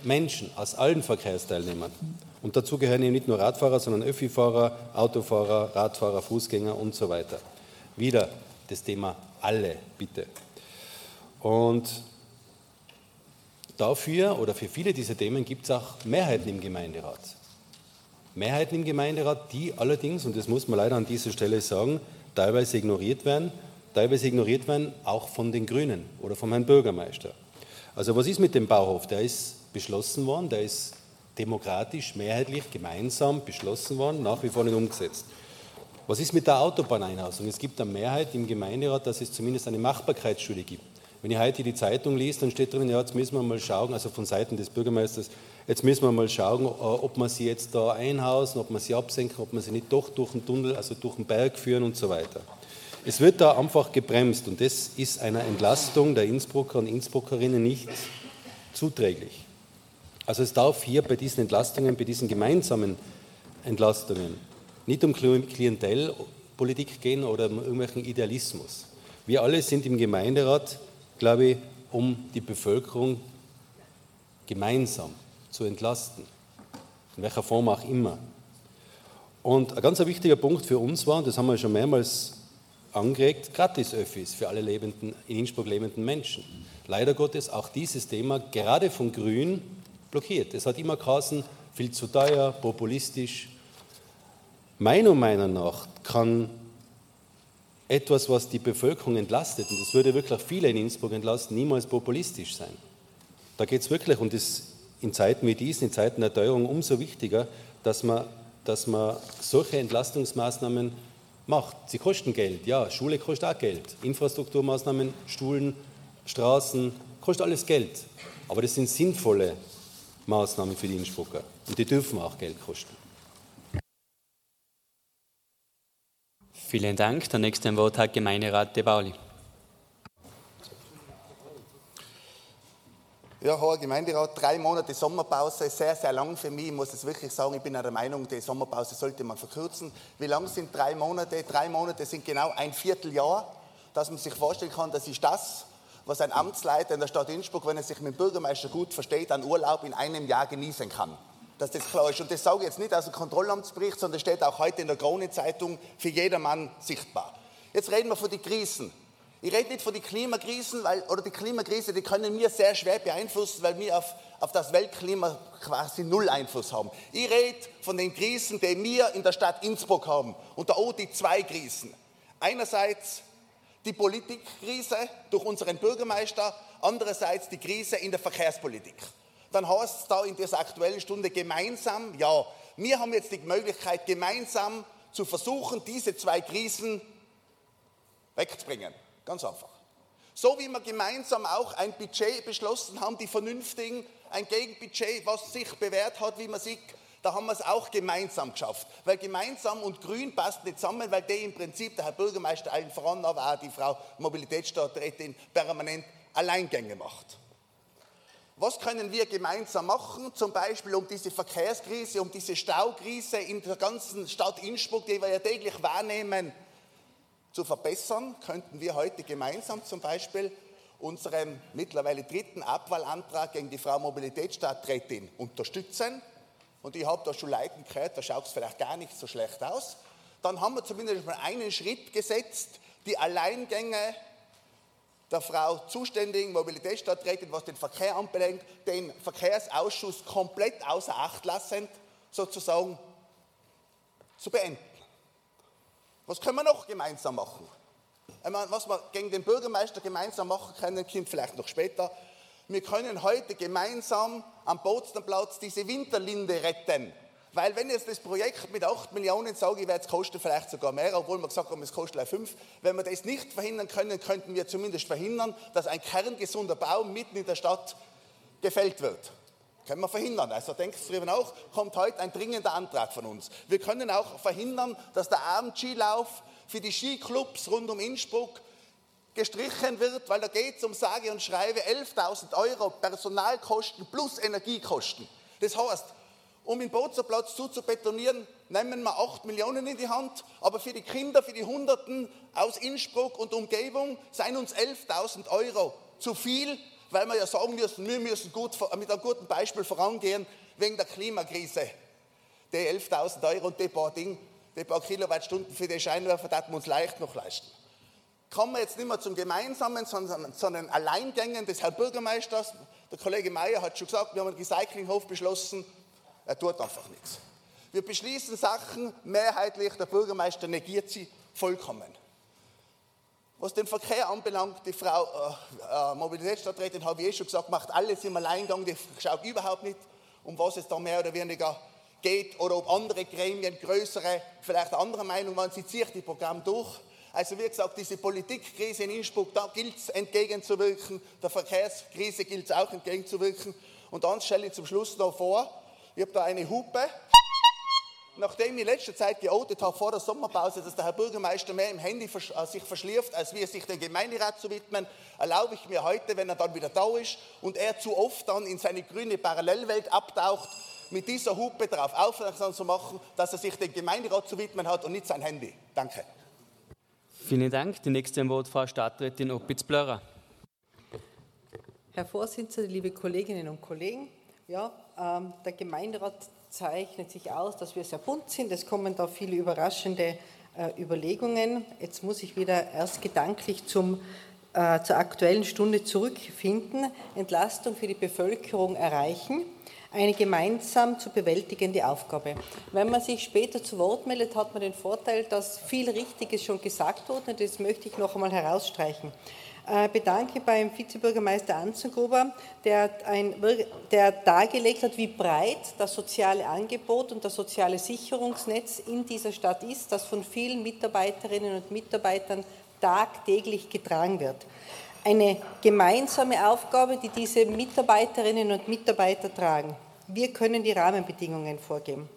Menschen, aus allen Verkehrsteilnehmern. Und dazu gehören eben nicht nur Radfahrer, sondern Öffifahrer, Autofahrer, Radfahrer, Fußgänger und so weiter. Wieder das Thema alle, bitte. Und dafür oder für viele dieser Themen gibt es auch Mehrheiten im Gemeinderat. Mehrheiten im Gemeinderat, die allerdings, und das muss man leider an dieser Stelle sagen, teilweise ignoriert werden, teilweise ignoriert werden auch von den Grünen oder vom Herrn Bürgermeister. Also was ist mit dem Bauhof? Der ist beschlossen worden, der ist demokratisch, mehrheitlich, gemeinsam beschlossen worden, nach wie vor nicht umgesetzt. Was ist mit der Autobahneinhausung? Es gibt eine Mehrheit im Gemeinderat, dass es zumindest eine Machbarkeitsstudie gibt. Wenn ich heute die Zeitung liest, dann steht drin, ja, jetzt müssen wir mal schauen, also von Seiten des Bürgermeisters, jetzt müssen wir mal schauen, äh, ob man sie jetzt da einhausen, ob man sie absenken, ob man sie nicht doch durch den Tunnel, also durch den Berg führen und so weiter. Es wird da einfach gebremst und das ist einer Entlastung der Innsbrucker und Innsbruckerinnen nicht zuträglich. Also es darf hier bei diesen Entlastungen, bei diesen gemeinsamen Entlastungen nicht um Klientelpolitik gehen oder um irgendwelchen Idealismus. Wir alle sind im Gemeinderat, glaube ich, um die Bevölkerung gemeinsam zu entlasten, in welcher Form auch immer. Und ein ganz wichtiger Punkt für uns war, und das haben wir schon mehrmals angeregt, Gratis-Öffis für alle lebenden, in Innsbruck lebenden Menschen. Leider Gottes auch dieses Thema gerade von Grün blockiert. Es hat immer geheißen, viel zu teuer, populistisch. Meiner Meinung nach kann etwas, was die Bevölkerung entlastet, und das würde wirklich viele in Innsbruck entlasten, niemals populistisch sein. Da geht es wirklich, und das in Zeiten wie diesen, in Zeiten der Teuerung, umso wichtiger, dass man, dass man solche Entlastungsmaßnahmen macht. Sie kosten Geld, ja, Schule kostet auch Geld, Infrastrukturmaßnahmen, Schulen, Straßen, kostet alles Geld. Aber das sind sinnvolle Maßnahmen für die Innsbrucker und die dürfen auch Geld kosten. Vielen Dank. Der nächste Wort hat Gemeinderat De Bauli. Ja, Herr Gemeinderat, drei Monate Sommerpause, sehr, sehr lang für mich. Ich muss es wirklich sagen, ich bin der Meinung, die Sommerpause sollte man verkürzen. Wie lang sind drei Monate? Drei Monate sind genau ein Vierteljahr, dass man sich vorstellen kann, das ist das, was ein Amtsleiter in der Stadt Innsbruck, wenn er sich mit dem Bürgermeister gut versteht, an Urlaub in einem Jahr genießen kann. Dass das klar ist. Und das sage ich jetzt nicht aus dem Kontrollamtsbericht, sondern steht auch heute in der Krone-Zeitung für jedermann sichtbar. Jetzt reden wir von den Krisen. Ich rede nicht von den Klimakrisen, weil, oder die Klimakrise, die können wir sehr schwer beeinflussen, weil wir auf, auf das Weltklima quasi null Einfluss haben. Ich rede von den Krisen, die wir in der Stadt Innsbruck haben. Und da auch die zwei Krisen. Einerseits die Politikkrise durch unseren Bürgermeister, andererseits die Krise in der Verkehrspolitik. Dann heißt es da in dieser aktuellen Stunde gemeinsam, ja, wir haben jetzt die Möglichkeit, gemeinsam zu versuchen, diese zwei Krisen wegzubringen. Ganz einfach. So wie wir gemeinsam auch ein Budget beschlossen haben, die vernünftigen, ein Gegenbudget, was sich bewährt hat, wie man sieht, da haben wir es auch gemeinsam geschafft. Weil gemeinsam und grün passt nicht zusammen, weil die im Prinzip, der Herr Bürgermeister allen voran, aber auch die Frau Mobilitätsstadträtin permanent Alleingänge macht. Was können wir gemeinsam machen, zum Beispiel um diese Verkehrskrise, um diese Staukrise in der ganzen Stadt Innsbruck, die wir ja täglich wahrnehmen, zu verbessern, könnten wir heute gemeinsam zum Beispiel unseren mittlerweile dritten Abwahlantrag gegen die Frau Mobilitätsstadträtin unterstützen? Und ich habe da schon Leuten gehört, da schaut es vielleicht gar nicht so schlecht aus, dann haben wir zumindest mal einen Schritt gesetzt, die Alleingänge der Frau zuständigen Mobilitätsstadträtin, was den Verkehr anbelangt, den Verkehrsausschuss komplett außer Acht lassend sozusagen zu beenden. Was können wir noch gemeinsam machen? Meine, was wir gegen den Bürgermeister gemeinsam machen können, kommt vielleicht noch später. Wir können heute gemeinsam am Potsdamplatz diese Winterlinde retten. Weil wenn jetzt das Projekt mit 8 Millionen, sage ich, wird es kosten vielleicht sogar mehr, obwohl wir gesagt haben, es kostet gleich 5. Wenn wir das nicht verhindern können, könnten wir zumindest verhindern, dass ein kerngesunder Baum mitten in der Stadt gefällt wird. Können wir verhindern. Also denkt darüber nach, kommt heute ein dringender Antrag von uns. Wir können auch verhindern, dass der Abendskilauf für die Skiclubs rund um Innsbruck gestrichen wird, weil da geht es um sage und schreibe 11.000 Euro Personalkosten plus Energiekosten. Das heißt, um den Bootserplatz zuzubetonieren, nehmen wir 8 Millionen in die Hand, aber für die Kinder, für die Hunderten aus Innsbruck und Umgebung seien uns 11.000 Euro zu viel, weil wir ja sagen müssen, wir müssen gut, mit einem guten Beispiel vorangehen wegen der Klimakrise. Die 11.000 Euro und die paar Dinge, die paar Kilowattstunden für die Scheinwerfer, das wir uns leicht noch leisten kommen wir jetzt nicht mehr zum Gemeinsamen, sondern zu den Alleingängen des Herrn Bürgermeisters. Der Kollege Mayer hat schon gesagt, wir haben einen Recyclinghof beschlossen. Er tut einfach nichts. Wir beschließen Sachen mehrheitlich, der Bürgermeister negiert sie vollkommen. Was den Verkehr anbelangt, die Frau äh, äh, Mobilitätsstadträtin, habe ich eh schon gesagt, macht alles im Alleingang, die schaut überhaupt nicht, um was es da mehr oder weniger geht oder ob andere Gremien, größere, vielleicht andere Meinung waren, sie zieht die Programm durch. Also wie gesagt, diese Politikkrise in Innsbruck, da gilt es entgegenzuwirken. Der Verkehrskrise gilt es auch entgegenzuwirken. Und dann stelle ich zum Schluss noch vor, ich habe da eine Hupe. Nachdem ich in letzter Zeit geoutet habe vor der Sommerpause, dass der Herr Bürgermeister mehr im Handy äh, sich verschlirft, als wie er sich dem Gemeinderat zu widmen, erlaube ich mir heute, wenn er dann wieder da ist und er zu oft dann in seine grüne Parallelwelt abtaucht, mit dieser Hupe darauf aufmerksam zu machen, dass er sich dem Gemeinderat zu widmen hat und nicht sein Handy. Danke. Vielen Dank. Die nächste Wort Frau Stadträtin Opitz-Blörer. Herr Vorsitzender, liebe Kolleginnen und Kollegen, ja, der Gemeinderat zeichnet sich aus, dass wir sehr bunt sind. Es kommen da viele überraschende äh, Überlegungen. Jetzt muss ich wieder erst gedanklich zum, äh, zur aktuellen Stunde zurückfinden. Entlastung für die Bevölkerung erreichen. Eine gemeinsam zu bewältigende Aufgabe. Wenn man sich später zu Wort meldet, hat man den Vorteil, dass viel Richtiges schon gesagt wurde. Das möchte ich noch einmal herausstreichen. Äh, bedanke beim Vizebürgermeister Anzengruber, der, ein, der dargelegt hat, wie breit das soziale Angebot und das soziale Sicherungsnetz in dieser Stadt ist, das von vielen Mitarbeiterinnen und Mitarbeitern tagtäglich getragen wird. Eine gemeinsame Aufgabe, die diese Mitarbeiterinnen und Mitarbeiter tragen. Wir können die Rahmenbedingungen vorgeben.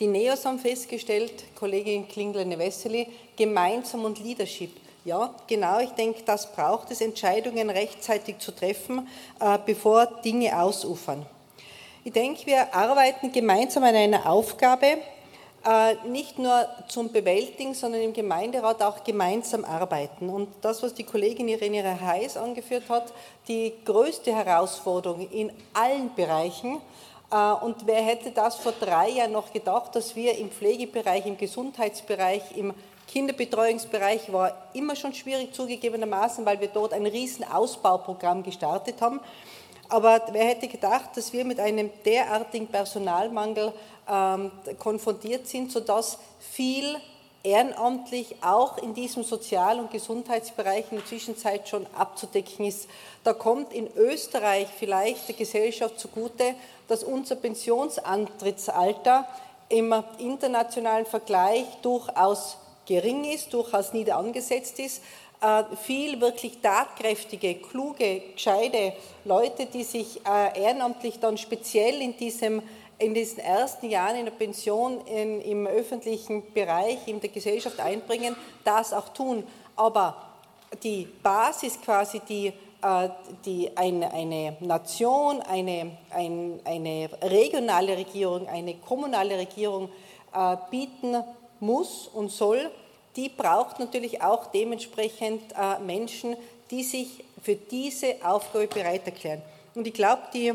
Die NEOS haben festgestellt, Kollegin Klingler-Wessely, gemeinsam und Leadership ja, genau. Ich denke, das braucht es, Entscheidungen rechtzeitig zu treffen, äh, bevor Dinge ausufern. Ich denke, wir arbeiten gemeinsam an einer Aufgabe, äh, nicht nur zum Bewältigen, sondern im Gemeinderat auch gemeinsam arbeiten. Und das, was die Kollegin Irene Heiß angeführt hat, die größte Herausforderung in allen Bereichen, äh, und wer hätte das vor drei Jahren noch gedacht, dass wir im Pflegebereich, im Gesundheitsbereich, im Kinderbetreuungsbereich war immer schon schwierig zugegebenermaßen, weil wir dort ein riesen Ausbauprogramm gestartet haben. Aber wer hätte gedacht, dass wir mit einem derartigen Personalmangel ähm, konfrontiert sind, sodass viel ehrenamtlich auch in diesem Sozial- und Gesundheitsbereich in der Zwischenzeit schon abzudecken ist. Da kommt in Österreich vielleicht der Gesellschaft zugute, dass unser Pensionsantrittsalter im internationalen Vergleich durchaus gering ist, durchaus nieder angesetzt ist, äh, viel wirklich tatkräftige, kluge, gescheite Leute, die sich äh, ehrenamtlich dann speziell in, diesem, in diesen ersten Jahren in der Pension in, im öffentlichen Bereich, in der Gesellschaft einbringen, das auch tun. Aber die Basis quasi, die, äh, die eine, eine Nation, eine, ein, eine regionale Regierung, eine kommunale Regierung bieten muss und soll, die braucht natürlich auch dementsprechend äh, Menschen, die sich für diese Aufgabe bereit erklären. Und ich glaube, die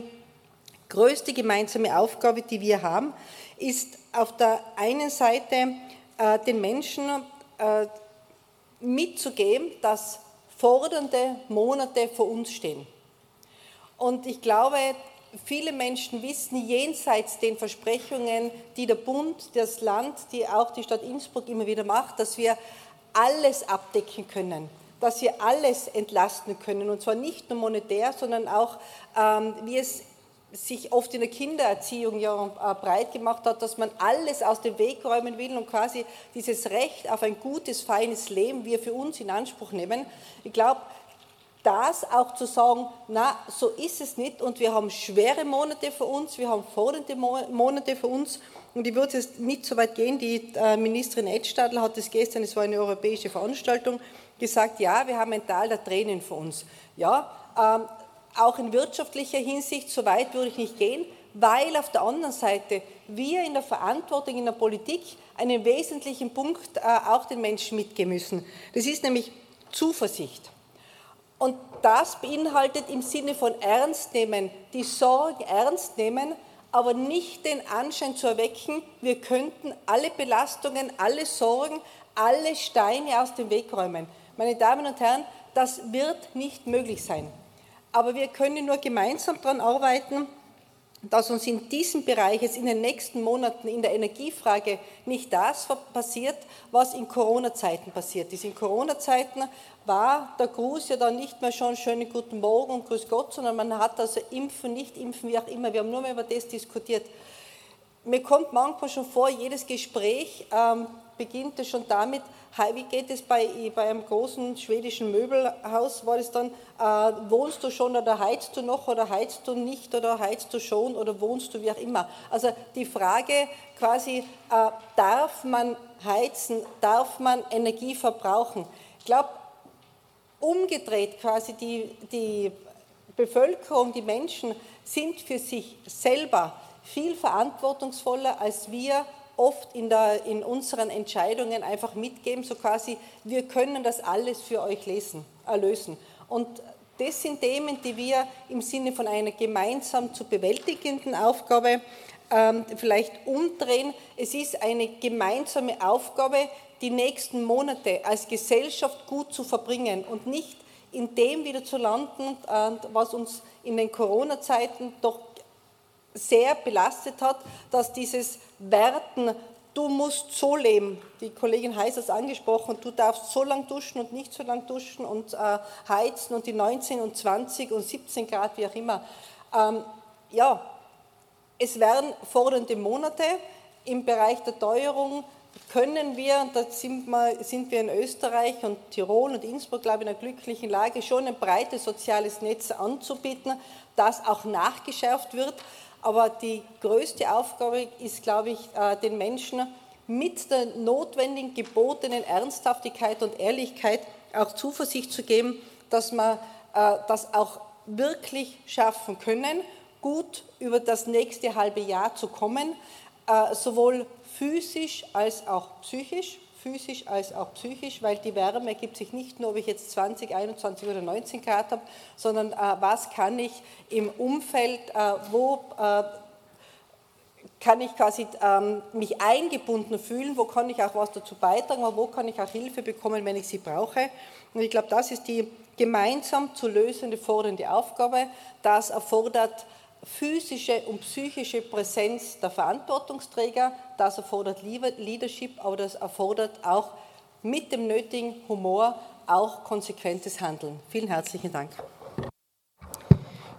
größte gemeinsame Aufgabe, die wir haben, ist auf der einen Seite äh, den Menschen äh, mitzugeben, dass fordernde Monate vor uns stehen. Und ich glaube, viele Menschen wissen jenseits den Versprechungen, die der Bund, das Land, die auch die Stadt Innsbruck immer wieder macht, dass wir alles abdecken können, dass wir alles entlasten können. Und zwar nicht nur monetär, sondern auch, ähm, wie es sich oft in der Kindererziehung ja äh, breit gemacht hat, dass man alles aus dem Weg räumen will und quasi dieses Recht auf ein gutes, feines Leben wir für uns in Anspruch nehmen. Ich glaube, das auch zu sagen, na, so ist es nicht und wir haben schwere Monate für uns, wir haben fordernde Monate für uns und ich würde jetzt nicht so weit gehen, die äh, Ministerin Edstadler hat es gestern, es war eine europäische Veranstaltung, gesagt, ja, wir haben ein Tal der Tränen für uns. Ja, ähm, auch in wirtschaftlicher Hinsicht, so weit würde ich nicht gehen, weil auf der anderen Seite wir in der Verantwortung in der Politik einen wesentlichen Punkt äh, auch den Menschen mitgeben müssen. Das ist nämlich Zuversicht. Und das beinhaltet im Sinne von ernst nehmen, die Sorge ernst nehmen, aber nicht den Anschein zu erwecken, wir könnten alle Belastungen, alle Sorgen, alle Steine aus dem Weg räumen. Meine Damen und Herren, das wird nicht möglich sein. Aber wir können nur gemeinsam daran arbeiten, dass uns in diesem Bereich jetzt in den nächsten Monaten in der Energiefrage nicht das passiert, was in Corona-Zeiten passiert ist. In Corona-Zeiten war der Gruß ja dann nicht mehr schon schönen guten Morgen und Grüß Gott, sondern man hat also impfen, nicht impfen, wie auch immer. Wir haben nur mehr über das diskutiert. mir kommt manchmal schon vor, jedes Gespräch ähm, beginnt es schon damit, wie geht es bei, bei einem großen schwedischen Möbelhaus, war es dann, äh, wohnst du schon oder heizt du noch oder heizt du nicht oder heizt du schon oder wohnst du wie auch immer. Also die Frage quasi, äh, darf man heizen, darf man Energie verbrauchen? Ich glaube, umgedreht quasi die, die Bevölkerung, die Menschen sind für sich selber viel verantwortungsvoller, als wir oft in, der, in unseren Entscheidungen einfach mitgeben, so quasi, wir können das alles für euch lesen, erlösen. Und das sind Themen, die wir im Sinne von einer gemeinsam zu bewältigenden Aufgabe ähm, vielleicht umdrehen. Es ist eine gemeinsame Aufgabe, die nächsten Monate als Gesellschaft gut zu verbringen und nicht in dem wieder zu landen, was uns in den Corona-Zeiten doch sehr belastet hat, dass dieses Werten, du musst so leben, die Kollegin Heiß hat es angesprochen, du darfst so lang duschen und nicht so lang duschen und äh, heizen und die 19 und 20 und 17 Grad, wie auch immer. Ähm, ja, es werden fordernde Monate im Bereich der Teuerung können wir, und da sind wir, sind wir in Österreich und Tirol und Innsbruck, glaube ich, in einer glücklichen Lage, schon ein breites soziales Netz anzubieten, das auch nachgeschärft wird. Aber die größte Aufgabe ist, glaube ich, äh, den Menschen mit der notwendigen gebotenen Ernsthaftigkeit und Ehrlichkeit auch Zuversicht zu geben, dass wir äh, das auch wirklich schaffen können, gut über das nächste halbe Jahr zu kommen, äh, sowohl physisch als auch psychisch physisch als auch psychisch, weil die Wärme ergibt sich nicht nur, ob ich jetzt 20, 21 oder 19 Grad habe, sondern äh, was kann ich im Umfeld, äh, wo äh, kann ich quasi ähm, mich eingebunden fühlen, wo kann ich auch was dazu beitragen, wo kann ich auch Hilfe bekommen, wenn ich sie brauche. Und ich glaube, das ist die gemeinsam zu lösende, fordernde Aufgabe. Das erfordert physische und psychische Präsenz der Verantwortungsträger, das erfordert Leadership, aber das erfordert auch mit dem nötigen Humor auch konsequentes Handeln. Vielen herzlichen Dank.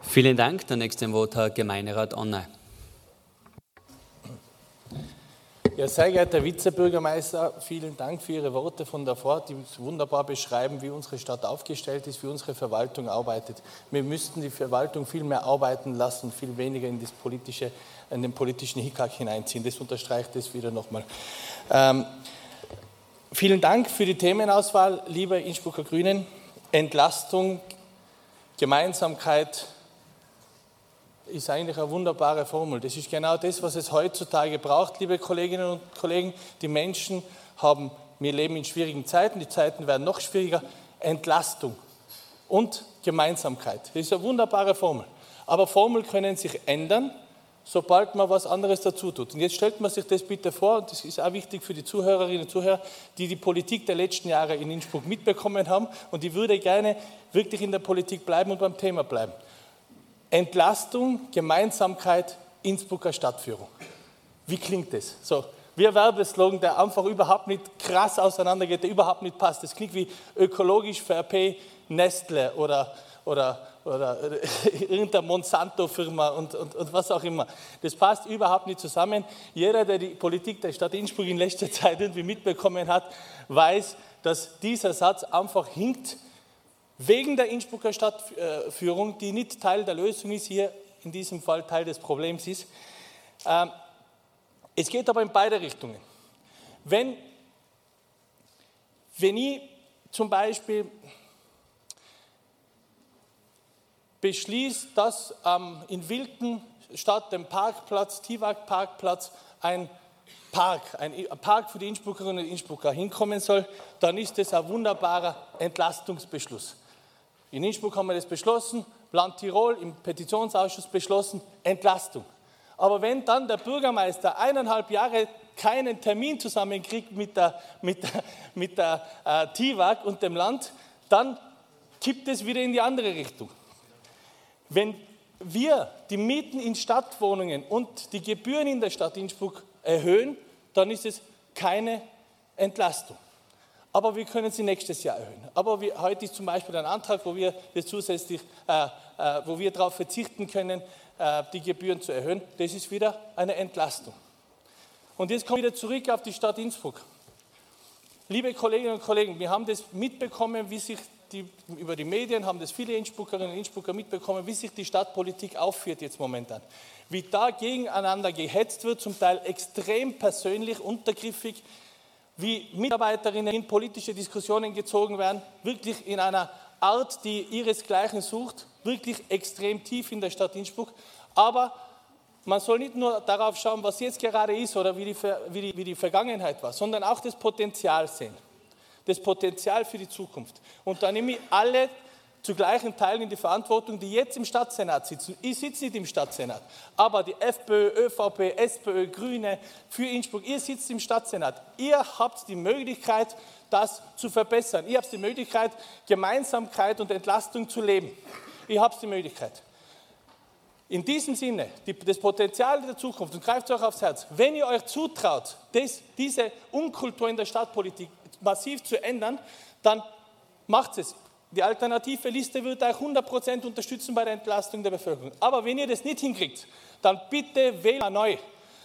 Vielen Dank. Der nächste Wort Herr Gemeinderat Onne. Ja, sehr geehrter Vizebürgermeister, vielen Dank für Ihre Worte von davor, die wunderbar beschreiben, wie unsere Stadt aufgestellt ist, wie unsere Verwaltung arbeitet. Wir müssten die Verwaltung viel mehr arbeiten lassen, viel weniger in, das politische, in den politischen Hickhack hineinziehen. Das unterstreicht es wieder nochmal. Ähm, vielen Dank für die Themenauswahl, liebe Innsbrucker Grünen. Entlastung, Gemeinsamkeit, ist eigentlich eine wunderbare Formel. Das ist genau das, was es heutzutage braucht, liebe Kolleginnen und Kollegen. Die Menschen haben, wir leben in schwierigen Zeiten, die Zeiten werden noch schwieriger. Entlastung und Gemeinsamkeit. Das ist eine wunderbare Formel. Aber Formeln können sich ändern, sobald man was anderes dazu tut. Und jetzt stellt man sich das bitte vor, und das ist auch wichtig für die Zuhörerinnen und Zuhörer, die die Politik der letzten Jahre in Innsbruck mitbekommen haben und die würde gerne wirklich in der Politik bleiben und beim Thema bleiben. Entlastung, Gemeinsamkeit, Innsbrucker Stadtführung. Wie klingt das? So, ein Werbeslogan, der einfach überhaupt nicht krass auseinandergeht, der überhaupt nicht passt. Das klingt wie ökologisch VRP, Nestle oder, oder, oder irgendeine Monsanto-Firma und, und, und was auch immer. Das passt überhaupt nicht zusammen. Jeder, der die Politik der Stadt Innsbruck in letzter Zeit irgendwie mitbekommen hat, weiß, dass dieser Satz einfach hinkt wegen der Innsbrucker Stadtführung, die nicht Teil der Lösung ist, hier in diesem Fall Teil des Problems ist. Ähm, es geht aber in beide Richtungen. Wenn, wenn ich zum Beispiel beschließe, dass ähm, in Wilken statt dem Parkplatz, Tiwak-Parkplatz, ein Park, ein Park für die Innsbruckerinnen und Innsbrucker hinkommen soll, dann ist das ein wunderbarer Entlastungsbeschluss. In Innsbruck haben wir das beschlossen, Land Tirol im Petitionsausschuss beschlossen, Entlastung. Aber wenn dann der Bürgermeister eineinhalb Jahre keinen Termin zusammenkriegt mit der, mit der, mit der äh, TIWAG und dem Land, dann kippt es wieder in die andere Richtung. Wenn wir die Mieten in Stadtwohnungen und die Gebühren in der Stadt Innsbruck erhöhen, dann ist es keine Entlastung aber wir können sie nächstes Jahr erhöhen. Aber wir, heute ist zum Beispiel ein Antrag, wo wir das zusätzlich, äh, äh, wo wir darauf verzichten können, äh, die Gebühren zu erhöhen. Das ist wieder eine Entlastung. Und jetzt komme ich wieder zurück auf die Stadt Innsbruck. Liebe Kolleginnen und Kollegen, wir haben das mitbekommen, wie sich die, über die Medien haben das viele Innsbruckerinnen und Innsbrucker mitbekommen, wie sich die Stadtpolitik aufführt jetzt momentan. Wie da gegeneinander gehetzt wird, zum Teil extrem persönlich, untergriffig, wie Mitarbeiterinnen in politische Diskussionen gezogen werden, wirklich in einer Art, die ihresgleichen sucht, wirklich extrem tief in der Stadt Innsbruck. Aber man soll nicht nur darauf schauen, was jetzt gerade ist oder wie die, wie die, wie die Vergangenheit war, sondern auch das Potenzial sehen. Das Potenzial für die Zukunft. Und da nehme ich alle zu gleichen Teilen in die Verantwortung, die jetzt im Stadtsenat sitzen. Ich sitze nicht im Stadtsenat, aber die FPÖ, ÖVP, SPÖ, Grüne für Innsbruck, ihr sitzt im Stadtsenat. Ihr habt die Möglichkeit, das zu verbessern. Ihr habt die Möglichkeit, Gemeinsamkeit und Entlastung zu leben. Ihr habt die Möglichkeit. In diesem Sinne, die, das Potenzial der Zukunft, und greift euch aufs Herz, wenn ihr euch zutraut, das, diese Unkultur in der Stadtpolitik massiv zu ändern, dann macht es. Die alternative Liste wird euch 100% unterstützen bei der Entlastung der Bevölkerung. Aber wenn ihr das nicht hinkriegt, dann bitte wählt mal neu.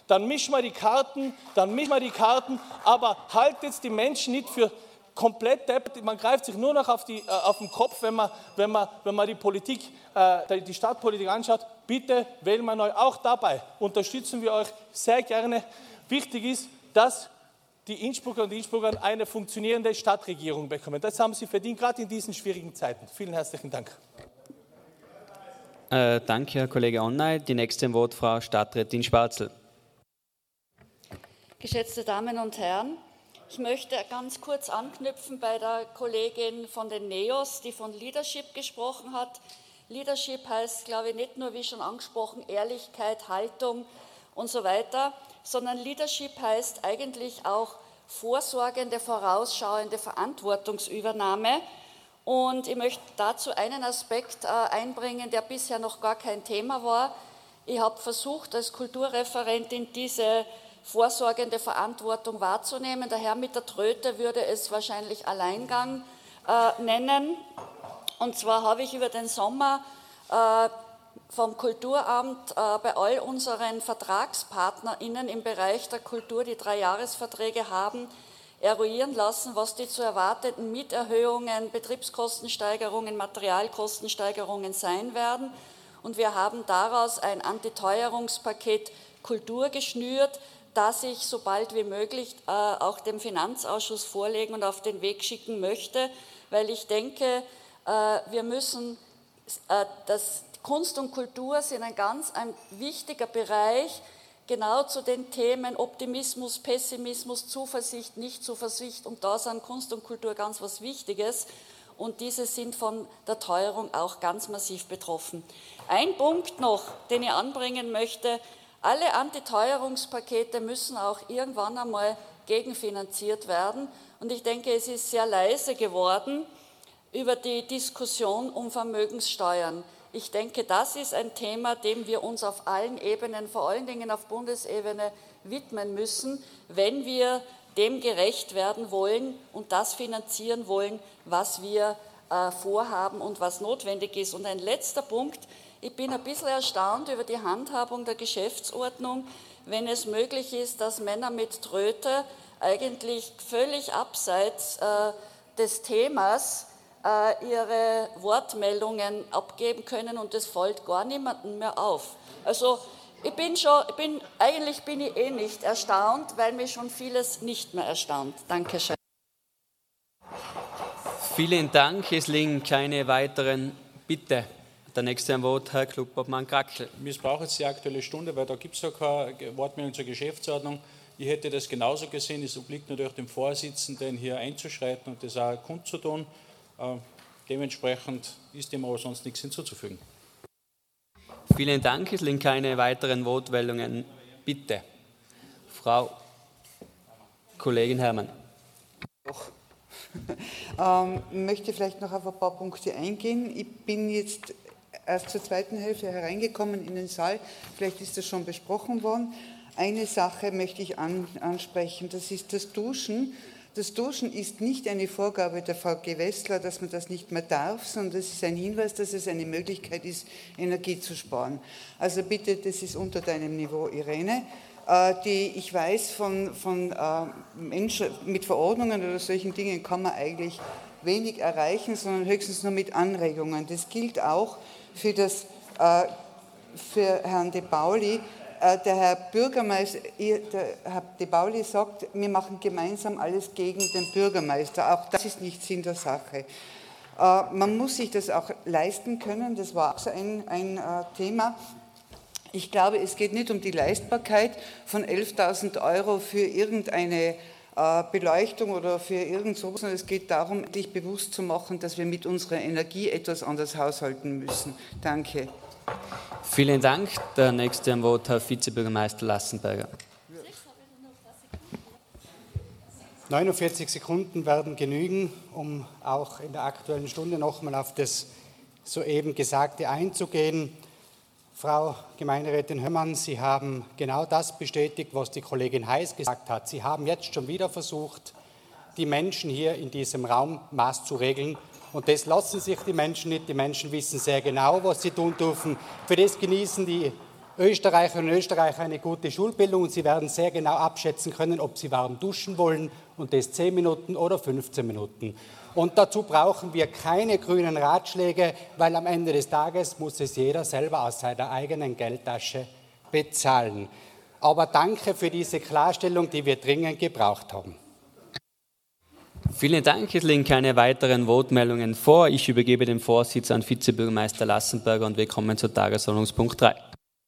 Dann mischen wir die Karten, dann mischen wir die Karten, aber haltet die Menschen nicht für komplett deppert. Man greift sich nur noch auf, die, äh, auf den Kopf, wenn man, wenn man, wenn man die Politik, äh, die Stadtpolitik anschaut. Bitte wählen wir neu. Auch dabei unterstützen wir euch sehr gerne. Wichtig ist, dass die Innsbrucker und Innsbrucker eine funktionierende Stadtregierung bekommen. Das haben sie verdient, gerade in diesen schwierigen Zeiten. Vielen herzlichen Dank. Äh, danke, Herr Kollege Onnay. Die nächste im Wort Frau Stadträtin Schwarzel. Geschätzte Damen und Herren, ich möchte ganz kurz anknüpfen bei der Kollegin von den NEOS, die von Leadership gesprochen hat. Leadership heißt, glaube ich, nicht nur, wie schon angesprochen, Ehrlichkeit, Haltung und so weiter, sondern Leadership heißt eigentlich auch vorsorgende, vorausschauende Verantwortungsübernahme. Und ich möchte dazu einen Aspekt äh, einbringen, der bisher noch gar kein Thema war. Ich habe versucht, als Kulturreferentin diese vorsorgende Verantwortung wahrzunehmen. Der Herr mit der Tröte würde es wahrscheinlich Alleingang äh, nennen. Und zwar habe ich über den Sommer äh, vom Kulturamt äh, bei all unseren VertragspartnerInnen im Bereich der Kultur, die drei Jahresverträge haben, eruieren lassen, was die zu erwartenden Mieterhöhungen, Betriebskostensteigerungen, Materialkostensteigerungen sein werden. Und wir haben daraus ein Antiteuerungspaket Kultur geschnürt, das ich so bald wie möglich äh, auch dem Finanzausschuss vorlegen und auf den Weg schicken möchte, weil ich denke, äh, wir müssen das Kunst und Kultur sind ein ganz ein wichtiger Bereich, genau zu den Themen Optimismus, Pessimismus, Zuversicht, Nicht-Zuversicht. Und da sind Kunst und Kultur ganz was Wichtiges. Und diese sind von der Teuerung auch ganz massiv betroffen. Ein Punkt noch, den ich anbringen möchte. Alle Antiteuerungspakete müssen auch irgendwann einmal gegenfinanziert werden. Und ich denke, es ist sehr leise geworden über die Diskussion um Vermögenssteuern. Ich denke, das ist ein Thema, dem wir uns auf allen Ebenen, vor allen Dingen auf Bundesebene, widmen müssen, wenn wir dem gerecht werden wollen und das finanzieren wollen, was wir äh, vorhaben und was notwendig ist. Und ein letzter Punkt. Ich bin ein bisschen erstaunt über die Handhabung der Geschäftsordnung, wenn es möglich ist, dass Männer mit Tröte eigentlich völlig abseits äh, des Themas ihre Wortmeldungen abgeben können und es fällt gar niemandem mehr auf. Also ich bin schon, ich bin, eigentlich bin ich eh nicht erstaunt, weil mich schon vieles nicht mehr erstaunt. Dankeschön. Vielen Dank. Es liegen keine weiteren. Bitte. Der nächste am Wort, Herr Klubobmann Krackel. Missbrauche jetzt die Aktuelle Stunde, weil da gibt es ja keine Wortmeldung zur Geschäftsordnung. Ich hätte das genauso gesehen. Es obliegt natürlich dem Vorsitzenden, hier einzuschreiten und das auch kundzutun. Äh, dementsprechend ist dem aber sonst nichts hinzuzufügen. Vielen Dank. Es liegen keine weiteren Wortmeldungen. Bitte. Frau Kollegin Herrmann. Doch. ähm, möchte vielleicht noch auf ein paar Punkte eingehen. Ich bin jetzt erst zur zweiten Hälfte hereingekommen in den Saal. Vielleicht ist das schon besprochen worden. Eine Sache möchte ich an, ansprechen, das ist das Duschen. Das Duschen ist nicht eine Vorgabe der Frau Gewessler, dass man das nicht mehr darf, sondern es ist ein Hinweis, dass es eine Möglichkeit ist, Energie zu sparen. Also bitte, das ist unter deinem Niveau, Irene. äh, die ich weiß, von, von äh, Menschen mit Verordnungen oder solchen Dingen kann man eigentlich wenig erreichen, sondern höchstens nur mit Anregungen. Das gilt auch für, das, äh, für Herrn De Pauli. Der Herr Bürgermeister, der Herr De Pauli sagt, wir machen gemeinsam alles gegen den Bürgermeister. Auch das ist nicht Sinn der Sache. Man muss sich das auch leisten können, das war auch so ein, ein Thema. Ich glaube, es geht nicht um die Leistbarkeit von 11.000 Euro für irgendeine äh, Beleuchtung oder für irgend sowas, sondern es geht darum, sich bewusst zu machen, dass wir mit unserer Energie etwas anders haushalten müssen. Danke. Vielen Dank. Der nächste am Wort, Herr Vizebürgermeister Lassenberger. 49 Sekunden werden genügen, um auch in der Aktuellen Stunde nochmal auf das soeben Gesagte einzugehen. Frau Gemeinderätin Hömmern, Sie haben genau das bestätigt, was die Kollegin Heiß gesagt hat. Sie haben jetzt schon wieder versucht, die Menschen hier in diesem Raum Maß zu regeln. Und das lassen sich die Menschen nicht. Die Menschen wissen sehr genau, was sie tun dürfen. Für das genießen die Österreicherinnen und Österreicher eine gute Schulbildung und sie werden sehr genau abschätzen können, ob sie warm duschen wollen und das 10 Minuten oder 15 Minuten. Und dazu brauchen wir keine grünen Ratschläge, weil am Ende des Tages muss es jeder selber aus seiner eigenen Geldtasche bezahlen. Aber danke für diese Klarstellung, die wir dringend gebraucht haben. Vielen Dank. Es liegen keine weiteren Wortmeldungen vor. Ich übergebe den Vorsitz an Vizebürgermeister Lassenberger und wir kommen zu Tagesordnungspunkt 3.